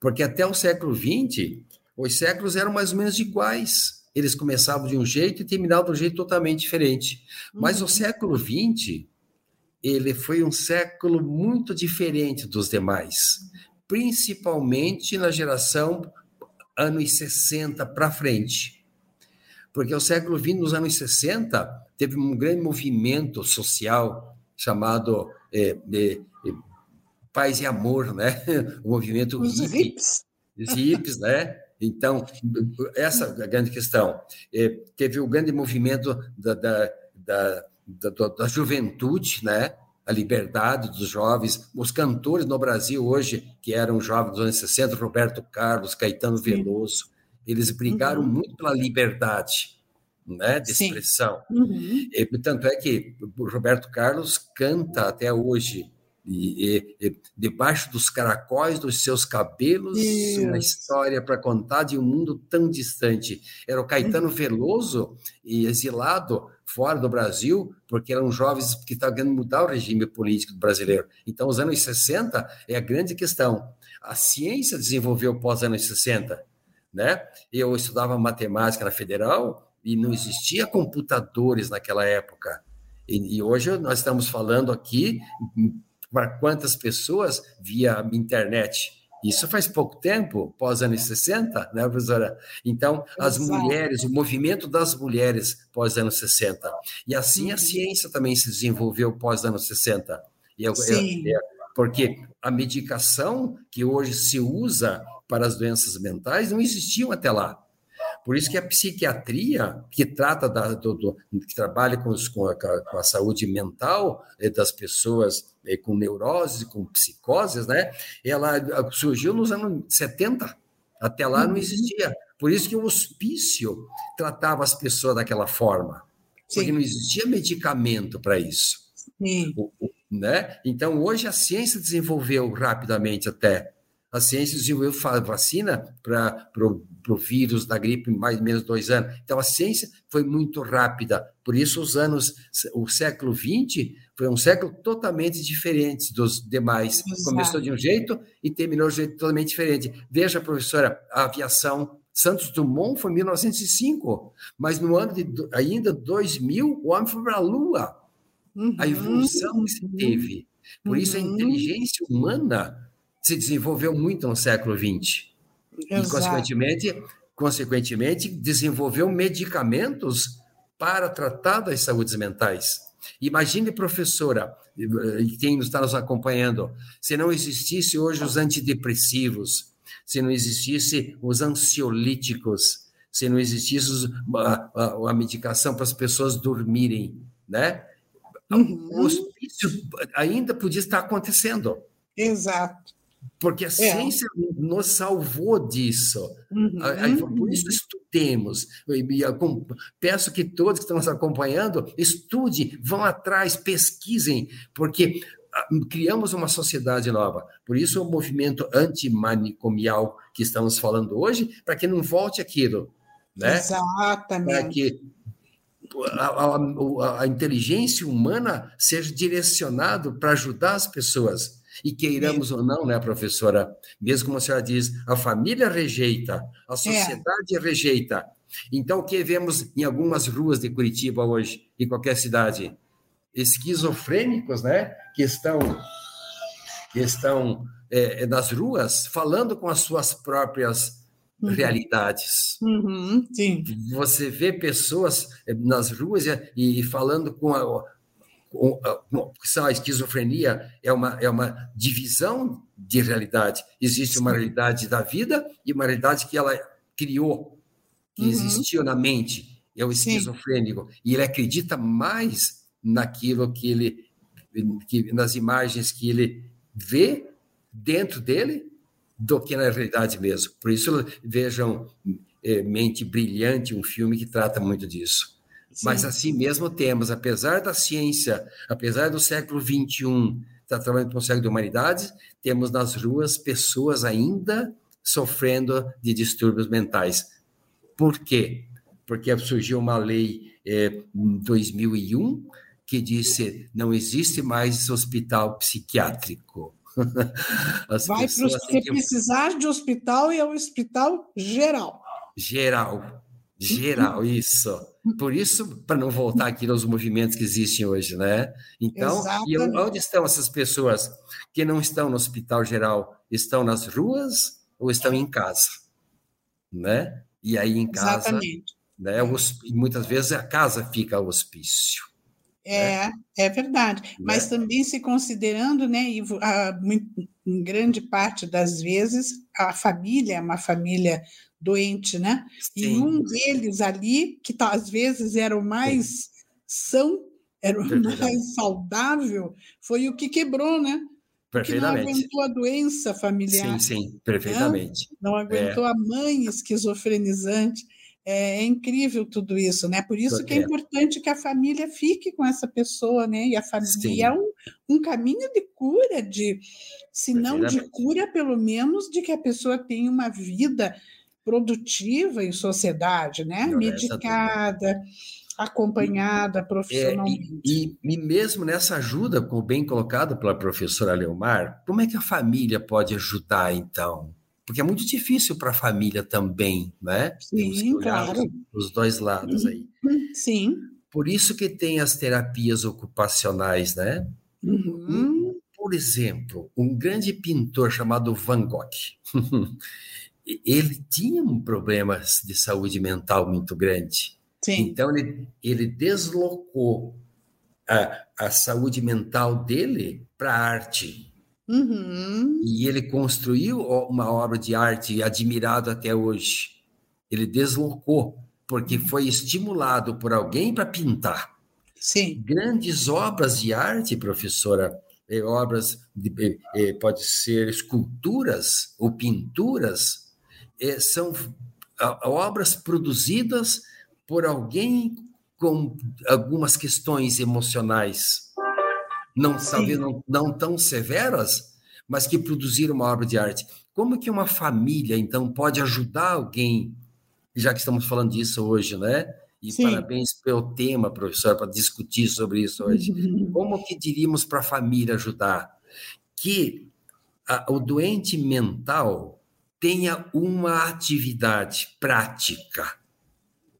Porque até o século XX, os séculos eram mais ou menos iguais. Eles começavam de um jeito e terminavam de um jeito totalmente diferente. Mas uhum. o século XX ele foi um século muito diferente dos demais, principalmente na geração anos 60 para frente. Porque o século XX, nos anos 60, teve um grande movimento social chamado é, é, Paz e Amor, né? O movimento Os hippie. Hips. Os hippies, né? Então, essa é a grande questão. É, teve o grande movimento da, da, da da, da, juventude, né? a liberdade dos jovens, os cantores no Brasil hoje, que eram jovens dos anos 60, Roberto Carlos, Caetano Veloso, eles brigaram uhum. muito pela liberdade. né, de expressão. Uhum. E, tanto é que o Roberto Carlos canta até hoje e, e, debaixo dos caracóis dos seus cabelos, uma história para contar de um mundo tão distante. Era o Caetano uhum. Veloso, e exilado fora do Brasil, porque eram jovens que estavam querendo mudar o regime político brasileiro. Então, os anos 60 é a grande questão. A ciência desenvolveu pós anos 60, né? Eu estudava matemática na Federal e não existia computadores naquela época. E, e hoje nós estamos falando aqui para quantas pessoas via internet. Isso faz pouco tempo, pós anos 60, né, professora? Então, as Exato. mulheres, o movimento das mulheres pós anos 60. E assim a uhum. ciência também se desenvolveu pós anos 60. E eu, eu, eu, porque a medicação que hoje se usa para as doenças mentais não existiam até lá. Por isso que a psiquiatria, que trata da, do, do, que trabalha com, os, com, a, com, a, saúde mental eh, das pessoas com neuroses, com psicoses, né? Ela surgiu nos anos 70. Até lá não uhum. existia. Por isso que o hospício tratava as pessoas daquela forma. Sim. Porque não existia medicamento para isso. O, o, né? Então, hoje a ciência desenvolveu rapidamente até a ciência desenvolveu vacina para o vírus da gripe em mais ou menos dois anos. Então, a ciência foi muito rápida. Por isso, os anos, o século XX foi um século totalmente diferente dos demais. Exato. Começou de um jeito e terminou de um jeito totalmente diferente. Veja, professora, a aviação. Santos Dumont foi em 1905, mas no ano de ainda 2000, o homem foi para a Lua. Uhum. A evolução que se teve. Por isso, a uhum. inteligência humana se desenvolveu muito no século XX. Exato. E, consequentemente, consequentemente, desenvolveu medicamentos para tratar das saúdes mentais. Imagine, professora, quem está nos acompanhando, se não existisse hoje os antidepressivos, se não existisse os ansiolíticos, se não existisse a, a, a medicação para as pessoas dormirem, né? Uhum. O hospício ainda podia estar acontecendo. Exato. Porque a é. ciência nos salvou disso. Uhum. Por isso, estudemos. Eu peço que todos que estão nos acompanhando estudem, vão atrás, pesquisem, porque ah, criamos uma sociedade nova. Por isso, o movimento antimanicomial que estamos falando hoje, para que não volte aquilo. Né? Exatamente. Para que a, a, a inteligência humana seja direcionada para ajudar as pessoas e queiramos ou não, né, professora? Mesmo como a senhora diz, a família rejeita, a é. sociedade é. rejeita. Então, o que vemos em algumas ruas de Curitiba hoje, em qualquer cidade? Esquizofrênicos, né? Que estão, que estão é, nas ruas falando com as suas próprias uhum. realidades. Uhum, sim. Você vê pessoas é, nas ruas e, e falando com a, a esquizofrenia é uma, é uma divisão de realidade. Existe uma realidade da vida e uma realidade que ela criou, que uhum. existiu na mente. É o esquizofrênico. Sim. E ele acredita mais naquilo que ele, que, nas imagens que ele vê dentro dele do que na realidade mesmo. Por isso, vejam é, Mente Brilhante, um filme que trata muito disso. Mas assim mesmo temos, apesar da ciência, apesar do século XXI estar trabalhando com o século de humanidades, temos nas ruas pessoas ainda sofrendo de distúrbios mentais. Por quê? Porque surgiu uma lei em 2001 que disse não existe mais hospital psiquiátrico. Vai para você que... precisar de hospital e é o hospital geral. Geral, geral, isso. Por isso, para não voltar aqui nos movimentos que existem hoje, né? Então, e onde estão essas pessoas que não estão no hospital geral? Estão nas ruas ou estão em casa? Né? E aí em casa, Exatamente. né? Muitas vezes a casa fica o hospício. É, né? é verdade. Né? Mas também se considerando, né, Ivo, a, em grande parte das vezes, a família é uma família doente, né? Sim. E um deles ali, que tá, às vezes era o mais Sim. são, era o mais saudável, foi o que quebrou, né? Perfeitamente. Que não aguentou a doença familiar. Sim, sim, perfeitamente. Né? Não aguentou é. a mãe esquizofrenizante. É, é incrível tudo isso, né? Por isso que é, é importante que a família fique com essa pessoa, né? E a família é um, um caminho de cura, de se não de cura, pelo menos de que a pessoa tenha uma vida produtiva em sociedade, né? Não, Medicada, acompanhada profissionalmente. É, e, e, e, mesmo nessa ajuda, como bem colocado pela professora Leomar, como é que a família pode ajudar, então? Porque é muito difícil para a família também, né? Sim, claro. Os, os dois lados aí. Sim. Por isso que tem as terapias ocupacionais, né? Uhum. Por exemplo, um grande pintor chamado Van Gogh. ele tinha um problema de saúde mental muito grande. Sim. Então, ele, ele deslocou a, a saúde mental dele para a arte. Uhum. E ele construiu uma obra de arte admirado até hoje. Ele deslocou, porque foi estimulado por alguém para pintar. Sim. Grandes obras de arte, professora, é, obras, de, é, pode ser esculturas ou pinturas, é, são obras produzidas por alguém com algumas questões emocionais, não, talvez não, não tão severas, mas que produziram uma obra de arte. Como que uma família, então, pode ajudar alguém, já que estamos falando disso hoje, né? E Sim. parabéns pelo tema, professor, para discutir sobre isso hoje. Uhum. Como que diríamos para a família ajudar? Que a, o doente mental tenha uma atividade prática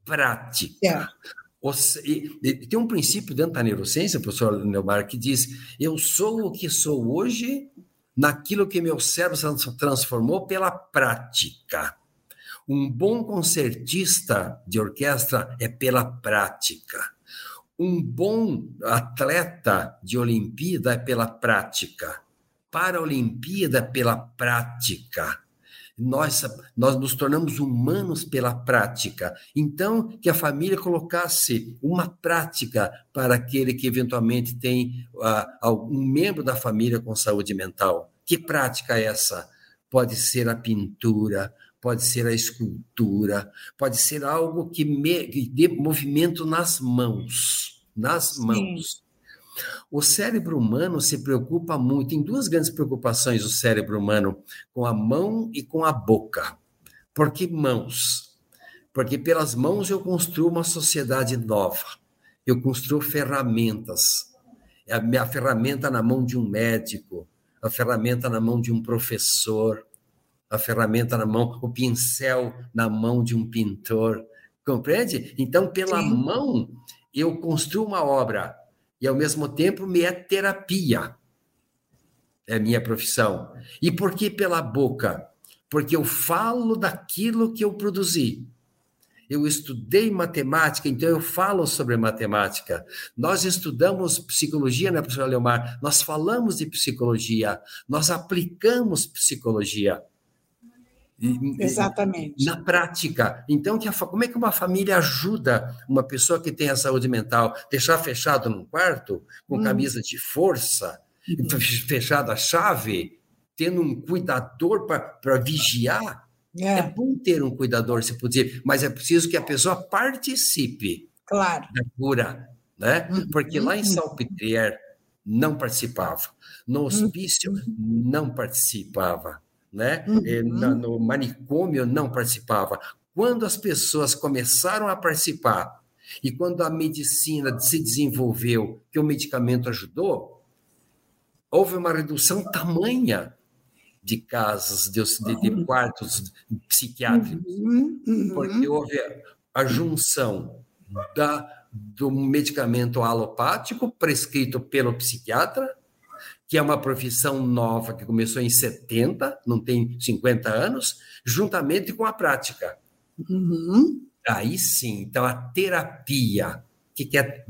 prática. É. tem um princípio dentro da neurociência, professor Neumar, que diz: eu sou o que sou hoje naquilo que meu cérebro se transformou pela prática. Um bom concertista de orquestra é pela prática. Um bom atleta de Olimpíada é pela prática. Para a Olimpíada, pela prática nós, nós nos tornamos humanos pela prática. Então, que a família colocasse uma prática para aquele que eventualmente tem uh, um membro da família com saúde mental. Que prática é essa? Pode ser a pintura, pode ser a escultura, pode ser algo que, me, que dê movimento nas mãos. Nas Sim. O cérebro humano se preocupa muito, tem duas grandes preocupações o cérebro humano, com a mão e com a boca. Por que mãos? Porque pelas mãos eu construo uma sociedade nova, eu construo ferramentas. É a minha ferramenta na mão de um médico, a ferramenta na mão de um professor, a ferramenta na mão, o pincel na mão de um pintor. Compreende? Então, pela Sim. mão, eu construo uma obra e, ao mesmo tempo, me é terapia. É minha profissão. E por que pela boca? Porque eu falo daquilo que eu produzi. Eu estudei matemática, então eu falo sobre matemática. Nós estudamos psicologia, né, professora Leomar? Nós falamos de psicologia, nós aplicamos psicologia. Exatamente. Na prática. Então, que a, como é que uma família ajuda uma pessoa que tem a saúde mental? Deixar fechado num quarto, com hum. camisa de força, uhum. fechada a chave, tendo um cuidador para vigiar? É. é. bom ter um cuidador, se puder, mas é preciso que a pessoa participe claro. da cura, né? Uhum. Porque lá em Salpêtrière não participava, no hospício uhum. não participava né? Uhum. no manicômio não participava. Quando as pessoas começaram a participar e quando a medicina se desenvolveu, que o medicamento ajudou, houve uma redução tamanha de casos, de, de, de quartos psiquiátricos, uhum. Uhum. porque houve a junção da, do medicamento alopático prescrito pelo psiquiatra que é uma profissão nova que começou em 70, não tem 50 anos, juntamente com a prática. Uhum. Aí sim, então a terapia, que, que é,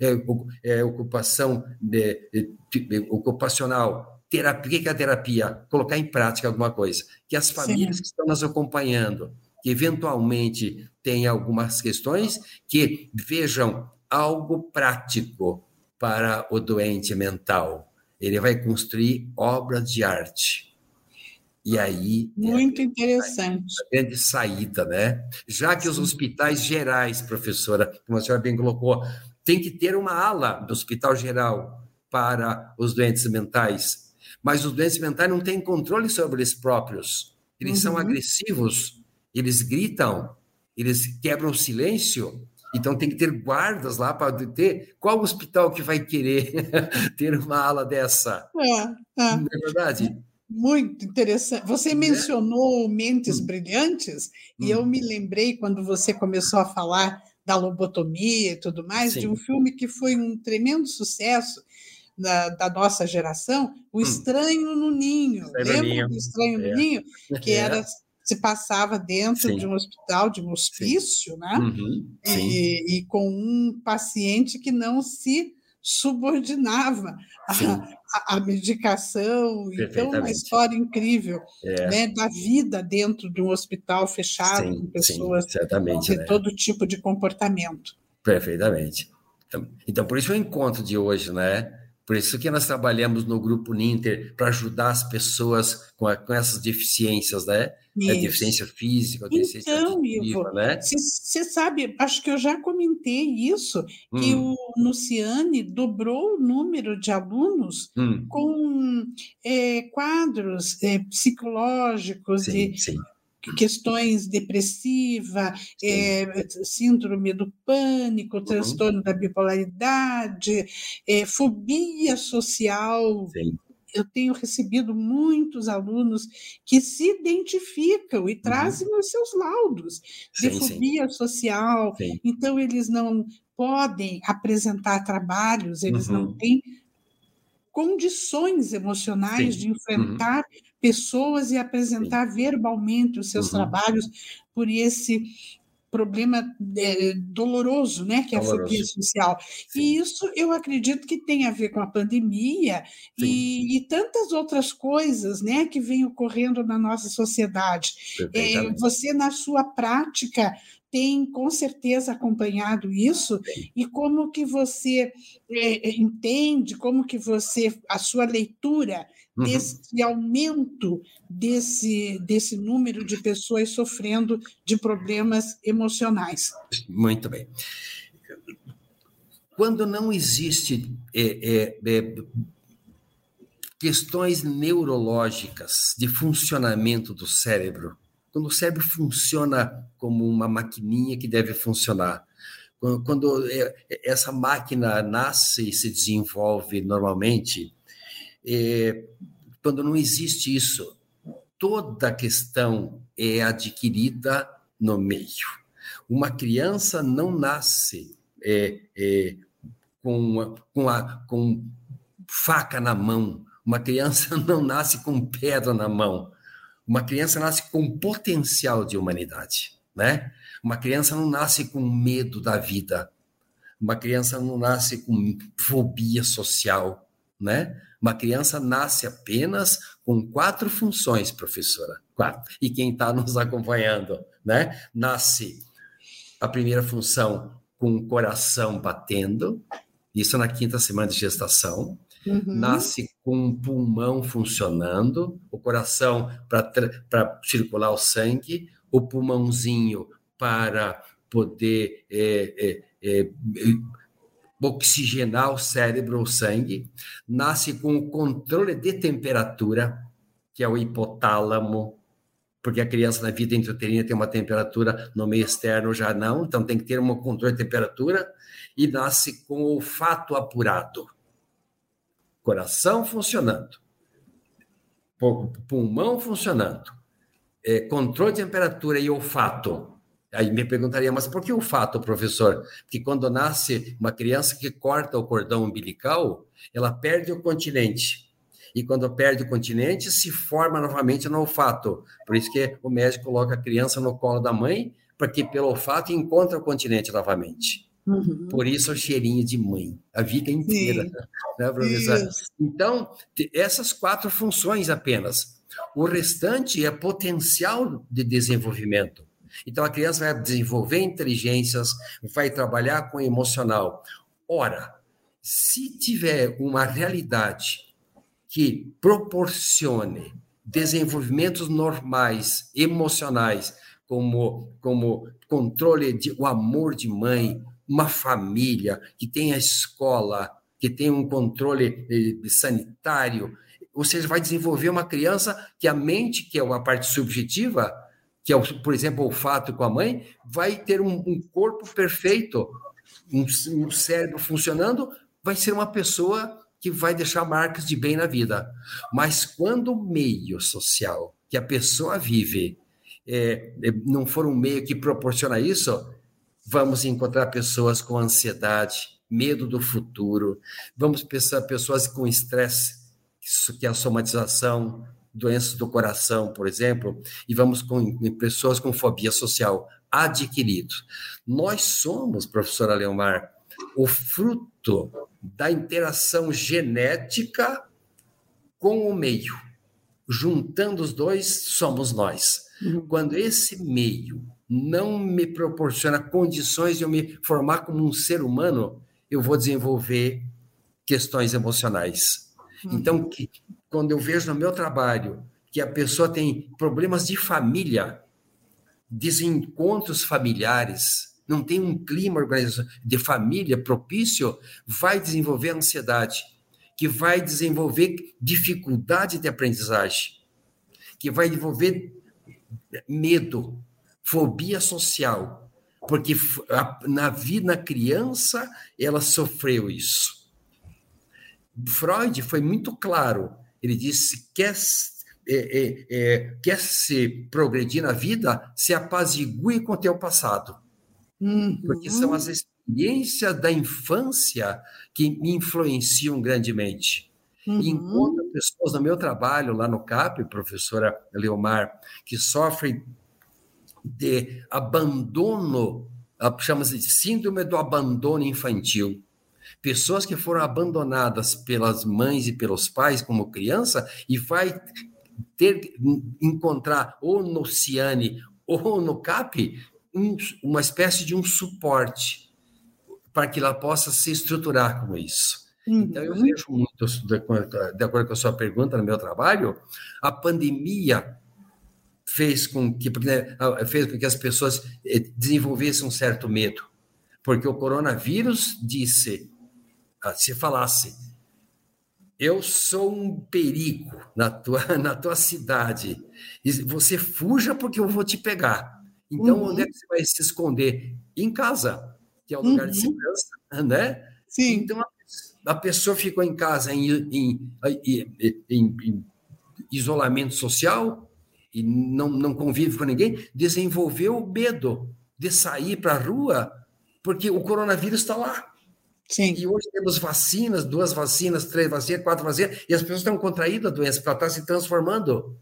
é, é ocupação de, de, ocupacional, terapia, o que é a terapia? Colocar em prática alguma coisa. Que as famílias sim. que estão nos acompanhando, que eventualmente têm algumas questões, que vejam algo prático para o doente mental ele vai construir obras de arte. E aí. Muito é, interessante. A grande saída, né? Já que Sim. os hospitais gerais, professora, como a senhora bem colocou, tem que ter uma ala do hospital geral para os doentes mentais. Mas os doentes mentais não têm controle sobre eles próprios. Eles uhum. são agressivos, eles gritam, eles quebram o silêncio. Então tem que ter guardas lá para ter. Qual hospital que vai querer ter uma ala dessa? É, é. Não é verdade? Muito interessante. Você né? mencionou Mentes hum. Brilhantes, hum. e eu hum. me lembrei, quando você começou a falar da lobotomia e tudo mais, Sim. de um filme que foi um tremendo sucesso da, da nossa geração, O hum. Estranho no Ninho. Estranho Lembra do Estranho é. no Ninho? Que é. era se passava dentro Sim. de um hospital, de um hospício, Sim. né? Uhum. E, e, com um paciente que não se subordinava à, medicação. Então, uma história incrível é. né, da vida dentro de um hospital fechado, sim, com pessoas de né? todo tipo de comportamento. Perfeitamente. Então, então, por isso o encontro de hoje, né? Por isso que nós trabalhamos no grupo Ninter para ajudar as pessoas com, a, com essas deficiências, né? A deficiência física, a deficiência então, Ivo, né? Você sabe, acho que eu já comentei isso, que hum. o Luciane dobrou o número de alunos hum. com é, quadros é, psicológicos sim, e sim questões depressiva, é, síndrome do pânico, uhum. transtorno da bipolaridade, é, fobia social. Sim. Eu tenho recebido muitos alunos que se identificam e uhum. trazem uhum. os seus laudos de sim, fobia social. Então, eles não podem apresentar trabalhos, eles uhum. não têm condições emocionais Sim. de enfrentar uhum. Pessoas e apresentar verbalmente os seus uhum. trabalhos por esse problema é, doloroso, né, que é a fobia social. Sim. E isso eu acredito que tem a ver com a pandemia e, e, tantas outras coisas, né, que vêm ocorrendo na nossa sociedade. É, você na sua prática tem com certeza acompanhado isso e como que você é, é, entende, como que você a sua leitura. Desse aumento desse desse número de pessoas sofrendo de problemas emocionais. Muito bem. Quando não existe é, é, é questões neurológicas de funcionamento do cérebro, quando o cérebro funciona como uma maquininha que deve funcionar. Quando, quando é, essa máquina nasce e se desenvolve normalmente, é, quando não existe isso, toda a questão é adquirida no meio. Uma criança não nasce é, é, com, com, a, com faca na mão, uma criança não nasce com pedra na mão. Uma criança nasce com potencial de humanidade, né? Uma criança não nasce com medo da vida. Uma criança não nasce com fobia social, né? Uma criança nasce apenas com quatro funções, professora. Quatro. E quem está nos acompanhando, né? Nasce a primeira função com o coração batendo, isso na quinta semana de gestação uhum. nasce com um pulmão funcionando, o coração para circular o sangue, o pulmãozinho para poder é, é, é, oxigenar o cérebro, o sangue, nasce com o controle de temperatura, que é o hipotálamo, porque a criança na vida intrauterina tem uma temperatura no meio externo já não, então tem que ter um controle de temperatura, e nasce com o olfato apurado coração funcionando, pulmão funcionando, é, controle de temperatura e olfato. Aí me perguntaria, mas por que olfato, professor? Porque quando nasce uma criança que corta o cordão umbilical, ela perde o continente. E quando perde o continente, se forma novamente no olfato. Por isso que o médico coloca a criança no colo da mãe, porque pelo olfato encontra o continente novamente. Uhum. Por isso o cheirinho de mãe, a vida inteira, Sim. né, professor? Isso. Então, essas quatro funções apenas. O restante é potencial de desenvolvimento. Então, a criança vai desenvolver inteligências, vai trabalhar com emocional. Ora, se tiver uma realidade que proporcione desenvolvimentos normais, emocionais, como, como controle de o amor de mãe, uma família que tem a escola, que tem um controle eh, sanitário, ou seja, vai desenvolver uma criança que a mente, que é uma parte subjetiva, que é, por exemplo, o olfato com a mãe, vai ter um, um corpo perfeito, um, um cérebro funcionando, vai ser uma pessoa que vai deixar marcas de bem na vida. Mas quando o meio social que a pessoa vive é, é, não for um meio que proporciona isso, vamos encontrar pessoas com ansiedade, medo do futuro, vamos pensar pessoas com estresse, que é a somatização, doenças do coração, por exemplo, e vamos com pessoas com fobia social adquirido. Nós somos, professora Leomar, o fruto da interação genética com o meio. Juntando os dois, somos nós. Uhum. Quando esse meio não me proporciona condições de eu me formar como um ser humano, eu vou desenvolver questões emocionais. Uhum. Então, que, quando eu vejo no meu trabalho que a pessoa tem problemas de família, desencontros familiares, não tem um clima de família propício, vai desenvolver ansiedade, que vai desenvolver dificuldade de aprendizagem, que vai desenvolver medo, fobia social, porque na vida na criança ela sofreu isso. Freud foi muito claro. Ele disse quer é, é, é, quer se progredir na vida, se apazigue com o teu passado. Uhum. Porque são as experiências da infância que me influenciam grandemente. Uhum. encontro pessoas no meu trabalho lá no CAP, professora Leomar, que sofrem de abandono, chama-se de síndrome do abandono infantil. Pessoas que foram abandonadas pelas mães e pelos pais como criança e vai ter encontrar ou no Ciane ou no CAP um, uma espécie de um suporte para que ela possa se estruturar com isso. Uhum. Então, eu vejo muito, de acordo com a sua pergunta no meu trabalho, a pandemia fez com que, né, fez com que as pessoas eh, desenvolvessem um certo medo. Porque o coronavírus disse, se falasse, eu sou um perigo na tua, na tua cidade, você fuja porque eu vou te pegar. Então, uhum. onde é que você vai se esconder? Em casa, que é o lugar uhum. de segurança, né? Sim. Então, a, a pessoa ficou em casa em, em, em, em isolamento social e não, não convive com ninguém, desenvolveu o medo de sair para a rua porque o coronavírus está lá. Sim. E hoje temos vacinas, duas vacinas, três vacinas, quatro vacinas, e as pessoas estão contraindo a doença, ela está se transformando.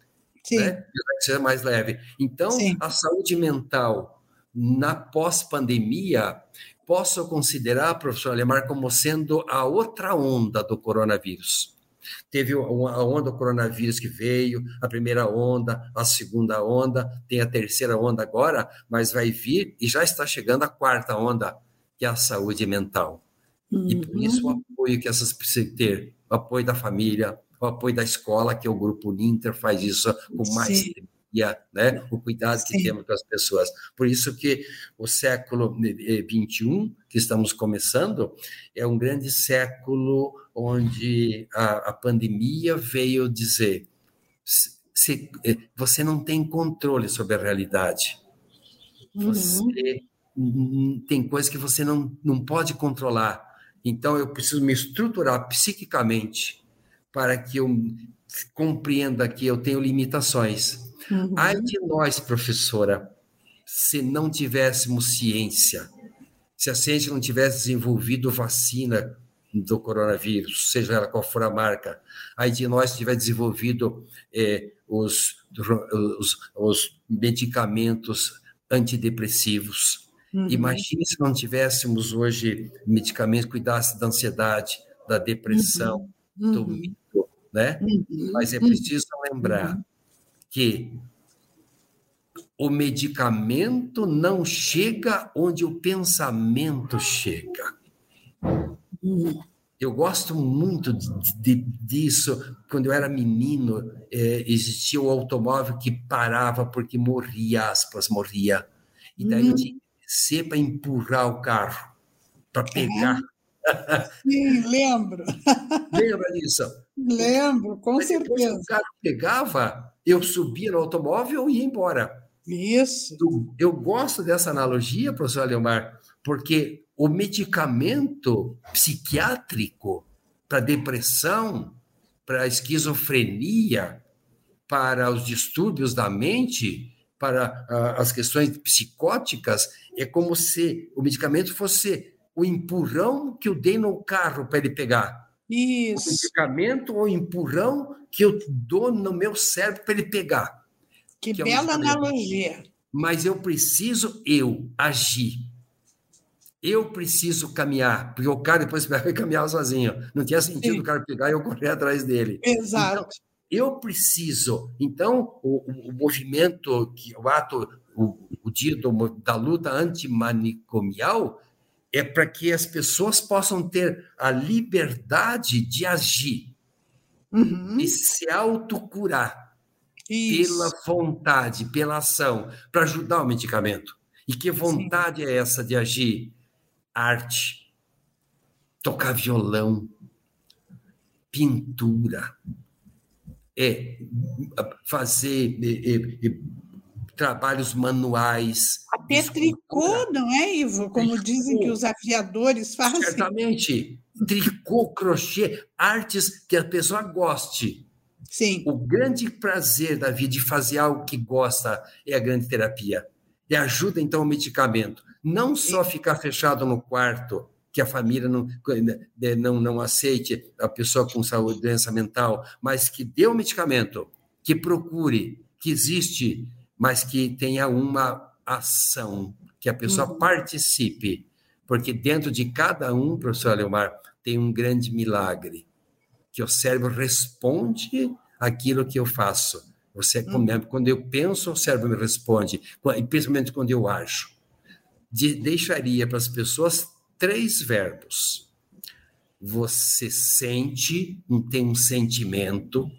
Sim. Né? Ser mais leve. Então, Sim. a saúde mental na pós-pandemia, posso considerar, professor Alemar, como sendo a outra onda do coronavírus. Teve a onda do coronavírus que veio, a primeira onda, a segunda onda, tem a terceira onda agora, mas vai vir e já está chegando a quarta onda, que é a saúde mental. Uhum. E por isso o uhum. apoio que essas precisam ter, o apoio da família, o apoio da escola, que é o grupo Ninter, faz isso com mais né? o cuidado que Sim. temos com as pessoas. Por isso que o século XXI, que estamos começando, é um grande século onde a, a pandemia veio dizer se, eh, você não tem controle sobre a realidade. Você uhum. tem coisas que você não, não pode controlar. Então, eu preciso me estruturar psiquicamente para que eu compreenda que eu tenho limitações. Uhum. Ai de nós, professora, se não tivéssemos ciência, se a ciência não tivesse desenvolvido vacina do coronavírus, seja ela qual for a marca, ai de nós tiver desenvolvido é, os, os, os medicamentos antidepressivos, Uhum. Imagine se não tivéssemos hoje medicamentos que cuidassem da ansiedade, da depressão, uhum. do uhum. medo, né? Uhum. Mas é preciso lembrar uhum. que o medicamento não chega onde o pensamento chega. Uhum. Eu gosto muito de, de, disso. Quando eu era menino, é, existia um automóvel que parava porque morria, aspas, morria. E daí hum. eu tinha que descer para empurrar o carro, para pegar. É. Sim, lembro. Lembra disso? Lembro, com Mas certeza. o carro pegava, eu subia no automóvel e ia embora. Isso. Eu, gosto dessa analogia, professor Leomar, porque o medicamento psiquiátrico para depressão, para esquizofrenia, para os distúrbios da mente, para uh, as questões psicóticas, é como se o medicamento fosse o empurrão que eu dei no carro para ele pegar. Isso. O medicamento ou empurrão que eu dou no meu cérebro para ele pegar. Que, que bela é analogia. Mas eu preciso eu agir. Eu preciso caminhar, porque o cara depois vai caminhar sozinho. Não tinha sentido Sim. o cara pegar e eu correr atrás dele. Exato. Então, eu preciso. Então, o, o, movimento, o ato, o, o dia do, da luta antimanicomial é para que as pessoas possam ter a liberdade de agir uhum. e se autocurar pela vontade, pela ação, para ajudar o medicamento. E que vontade Sim. é essa de agir? arte, tocar violão, pintura, é fazer é, é, trabalhos manuais. Até tricô, não é, Ivo? Como tricô. dizem que os aviadores fazem. Certamente. Tricô, crochê, artes que a pessoa goste. Sim. O grande prazer da vida de fazer algo que gosta é a grande terapia. E ajuda, então, o medicamento. Não só ficar fechado no quarto, que a família não, não, não aceite a pessoa com saúde, doença mental, mas que dê o medicamento, que procure, que existe, mas que tenha uma ação, que a pessoa uhum. participe. Porque dentro de cada um, professor Leomar, tem um grande milagre, que o cérebro responde aquilo que eu faço. Você hum. quando eu penso, o cérebro me responde, principalmente quando eu ajo. De, deixaria para as pessoas três verbos. Você sente, tem um sentimento,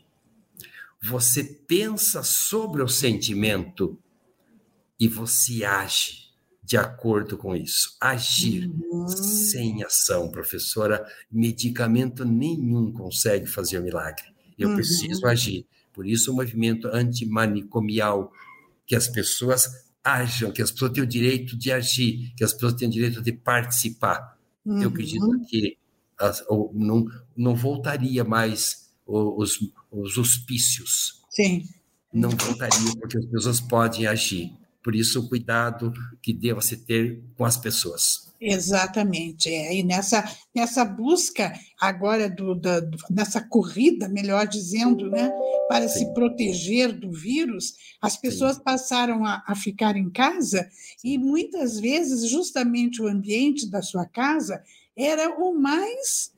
você pensa sobre o sentimento e você age de acordo com isso. Agir uhum. sem ação, professora, medicamento nenhum consegue fazer milagre. Eu uhum. preciso agir. Por isso, o movimento antimanicomial, que as pessoas ajam, que as pessoas têm o direito de agir, que as pessoas têm o direito de participar. Uhum. Eu acredito que as, não, não voltaria mais os, os hospícios. Sim. Não voltaria, porque as pessoas podem agir. Por isso, o cuidado que deva se ter com as pessoas. Exatamente. É. E nessa, nessa busca agora, do, da, nessa corrida, melhor dizendo, né, para Sim. se proteger do vírus, as pessoas Sim. passaram a, a ficar em casa e muitas vezes, justamente o ambiente da sua casa era o mais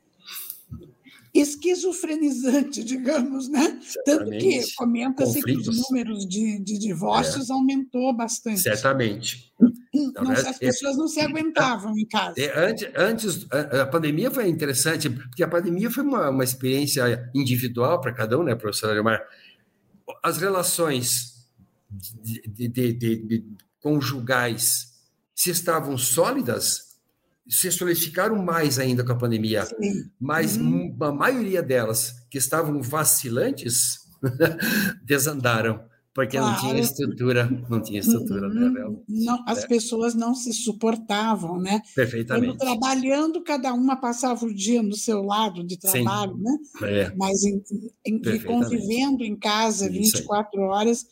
esquizofrenizante, digamos, né? Tanto que comenta-se que os números de, de divórcios é. aumentou bastante. Certamente. Então, não, as pessoas não se aguentavam em casa. É, antes, antes, a, pandemia foi interessante, porque a pandemia foi uma, uma experiência individual para cada um, né, professor Alemar? As relações de, de, de conjugais, se estavam sólidas, se solidificaram mais ainda com a pandemia, Sim. mas uhum. a maioria delas que estavam vacilantes desandaram, porque claro. não tinha estrutura, não tinha estrutura, né? Não, as é. pessoas não se suportavam, né? Perfeitamente. Quando trabalhando, cada uma passava o dia no seu lado de trabalho, Sim. né? É. Mas em, em, convivendo em casa 24 horas,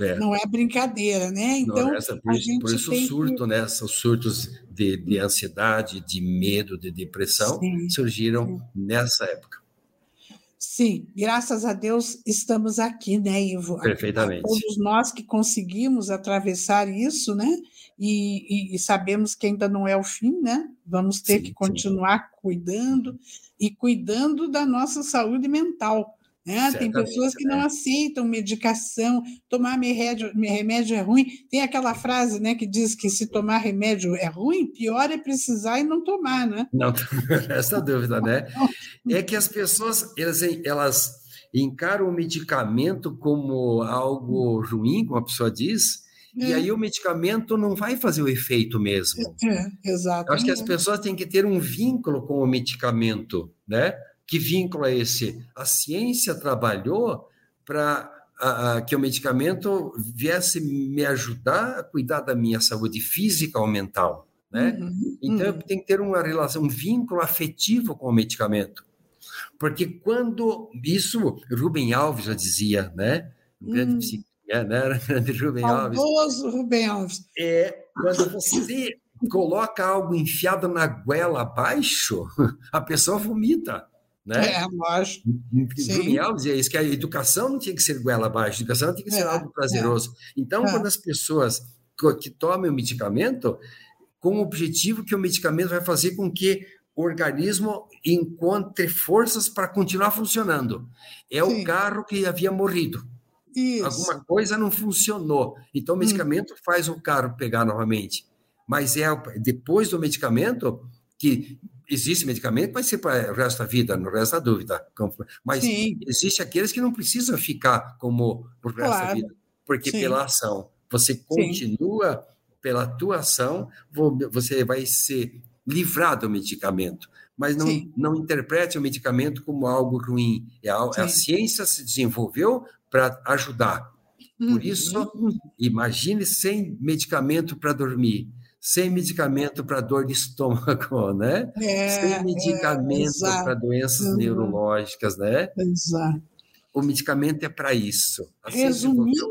é. Não é brincadeira, né? Então, Não, essa, por, a gente por isso o surto, que... né? Os surtos de, de ansiedade, de medo, de depressão sim, surgiram sim. nessa época. Sim, graças a Deus estamos aqui, né, Ivo? Perfeitamente. Todos nós que conseguimos atravessar isso, né? E, e, e sabemos que ainda não é o fim, né? Vamos ter sim, que continuar cuidando e cuidando da nossa saúde mental, Né? Tem pessoas que né? não aceitam medicação, tomar remédio, remédio é ruim. Tem aquela frase né, que diz que se tomar remédio é ruim, pior é precisar e não tomar, né? Não, essa dúvida, né? É que as pessoas, elas, elas encaram o medicamento como algo ruim, como a pessoa diz, é. e aí o medicamento não vai fazer o efeito mesmo. É, exato. Acho que as pessoas têm que ter um vínculo com o medicamento, né? Que vínculo é esse? A ciência trabalhou para que o medicamento viesse me ajudar a cuidar da minha saúde física ou mental, né? Uhum, então uhum. tem que ter uma relação, um vínculo afetivo com o medicamento, porque quando isso Rubem Alves já dizia, né? Um grande uhum. psiquiatra, né? Grande Rubem Alves. Famoso Rubem Alves. É quando você coloca algo enfiado na goela abaixo, a pessoa vomita. Né? É, lógico. Julião dizia isso, que a educação não tinha que ser goela abaixo, a educação tinha que ser é, algo prazeroso. É. Então, é. quando as pessoas que tomam o medicamento, com o objetivo que o medicamento vai fazer com que o organismo encontre forças para continuar funcionando. É Sim. o carro que havia morrido. Isso. Alguma coisa não funcionou. Então, o hum. medicamento hum. faz o carro pegar novamente. Mas é depois do medicamento que existe medicamento que vai ser para o resto da vida, no resto da dúvida. Mas Sim. existe aqueles que não precisam ficar como o resto claro. da vida, porque Sim. pela ação. Você continua Sim. pela tua ação, você vai ser livrado do medicamento. Mas não, não interprete o medicamento como algo ruim. É a, a ciência se desenvolveu para ajudar. Por uhum. isso, imagine sem medicamento para dormir sem medicamento para dor de estômago, né? É, sem é, medicamento é, para doenças uhum. neurológicas, né? Exato. O medicamento é para isso. Resumindo,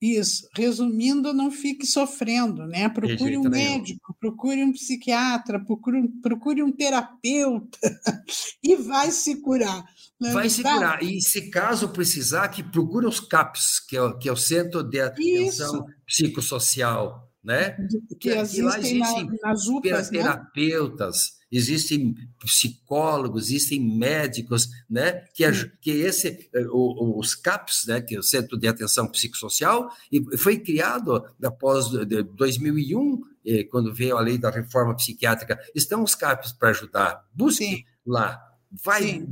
isso. Resumindo, não fique sofrendo, né? Procure um médico, nenhum. procure um psiquiatra, procure, procure um terapeuta e vai se curar. Né? Vai se curar. E se caso precisar, que procure os CAPS, que é, que é o Centro de Atenção isso. Psicossocial né? Que, que existem lá UPAs, né? terapeutas, né? existem psicólogos, existem médicos, né? Que, que esse, eh, os CAPS, né? Que é o Centro de Atenção Psicossocial, e foi criado após 2001, eh, quando veio a lei da reforma psiquiátrica. Estão os CAPS para ajudar. Busque Sim. lá, vai,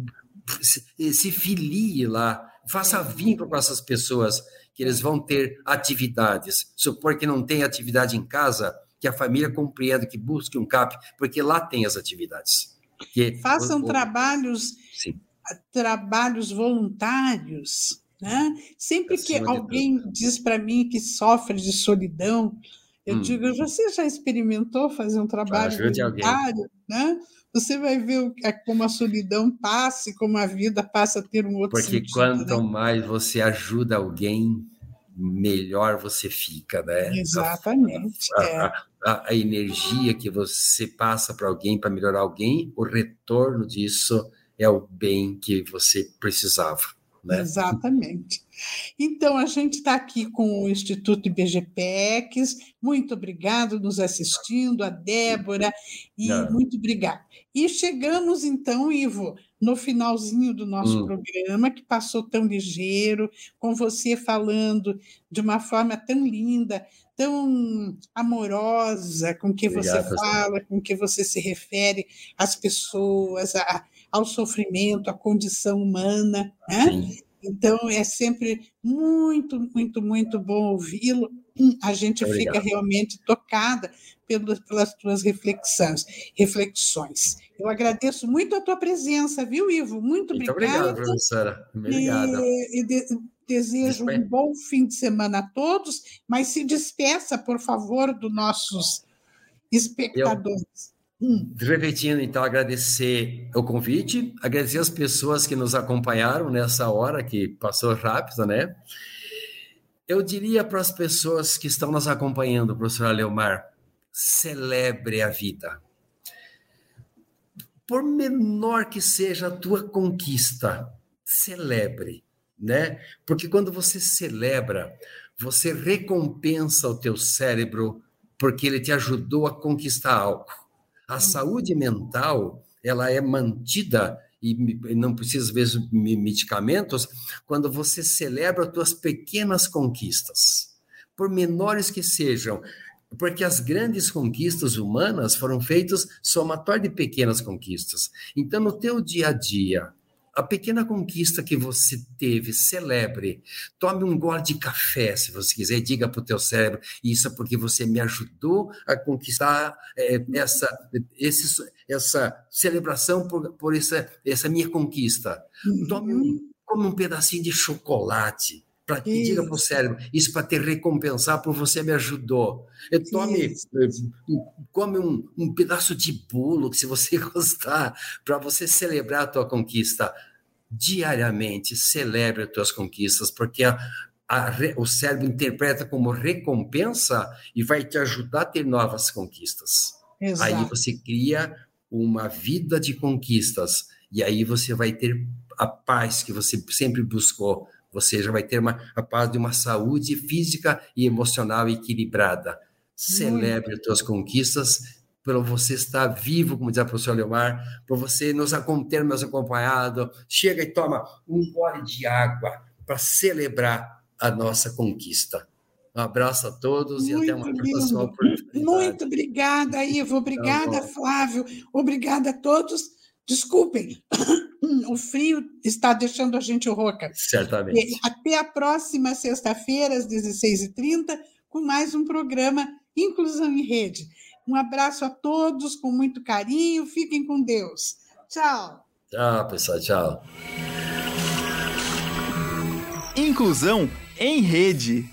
se, se filie lá, faça vínculo com essas pessoas que eles vão ter atividades. Supor que não tem atividade em casa, que a família compreenda, que busque um CAP, porque lá tem as atividades. Que Façam o, o... trabalhos, sim. trabalhos voluntários. Né? Sempre que alguém diz para mim que sofre de solidão, eu hum. digo, você já experimentou fazer um trabalho voluntário? Né? Você vai ver é, como a solidão passa e como a vida passa a ter um outro Porque sentido. Porque quanto né? mais você ajuda alguém, melhor você fica, né? Exatamente. A, é. a, a, a energia que você passa para alguém, para melhorar alguém, o retorno disso é o bem que você precisava. Né? Exatamente. Então, a gente está aqui com o Instituto IBGPEX. Muito obrigado nos assistindo, a Débora, e Não. muito obrigado. E chegamos, então, Ivo, no finalzinho do nosso hum. programa, que passou tão ligeiro, com você falando de uma forma tão linda, tão amorosa, com que Obrigado, você fala, com que você se refere às pessoas, a, ao sofrimento, à condição humana. Né? Então, é sempre muito, muito, muito bom ouvi-lo. A gente Obrigado. fica realmente tocada pelas, pelas tuas reflexões, reflexões. Eu agradeço muito a tua presença, viu, Ivo? Muito, muito obrigada. obrigado, professora. Obrigada. E, e de, desejo um bom fim de semana a todos, mas se despeça, por favor, dos nossos espectadores. Eu. Repetindo, então, agradecer o convite, agradecer as pessoas que nos acompanharam nessa hora que passou rápido, né? Eu diria para as pessoas que estão nos acompanhando, professor Leomar, celebre a vida. Por menor que seja a tua conquista, celebre, né? Porque quando você celebra, você recompensa o teu cérebro porque ele te ajudou a conquistar algo. A saúde mental, ela é mantida e não precisa, vezes, medicamentos, quando você celebra as suas pequenas conquistas, por menores que sejam, porque as grandes conquistas humanas foram feitas somatório de pequenas conquistas. Então, no teu dia a dia, a pequena conquista que você teve, celebre. Tome um gole de café, se você quiser, e diga para o teu cérebro, isso é porque você me ajudou a conquistar é, essa, esse, essa celebração por, por essa, essa minha conquista. Tome um, come um pedacinho de chocolate, para que diga para o cérebro, isso para te recompensar por você me ajudou. E tome, isso. Eh, come um, um, pedaço de bolo, que se você gostar, para você celebrar a tua conquista. Diariamente, celebre as tuas conquistas, porque a, a, o cérebro interpreta como recompensa e vai te ajudar a ter novas conquistas. Exato. Aí você cria uma vida de conquistas, e aí você vai ter a paz que você sempre buscou, você já vai ter uma, a paz de uma saúde física e emocional equilibrada. Celebre as suas conquistas, para você estar vivo, como diz a professora Leomar, para você nos ter nos acompanhado. Chega e toma um gole de água para celebrar a nossa conquista. Um abraço a todos Muito e até uma próxima oportunidade. Muito obrigada, Ivo. Obrigada, tá Flávio. Obrigada a todos. Desculpem, o frio está deixando a gente rouca. Certamente. Até a próxima sexta-feira, às 16h30, com mais um programa Inclusão em Rede. Um abraço a todos com muito carinho. Fiquem com Deus. Tchau. Tchau, pessoal. Tchau. Inclusão em Rede.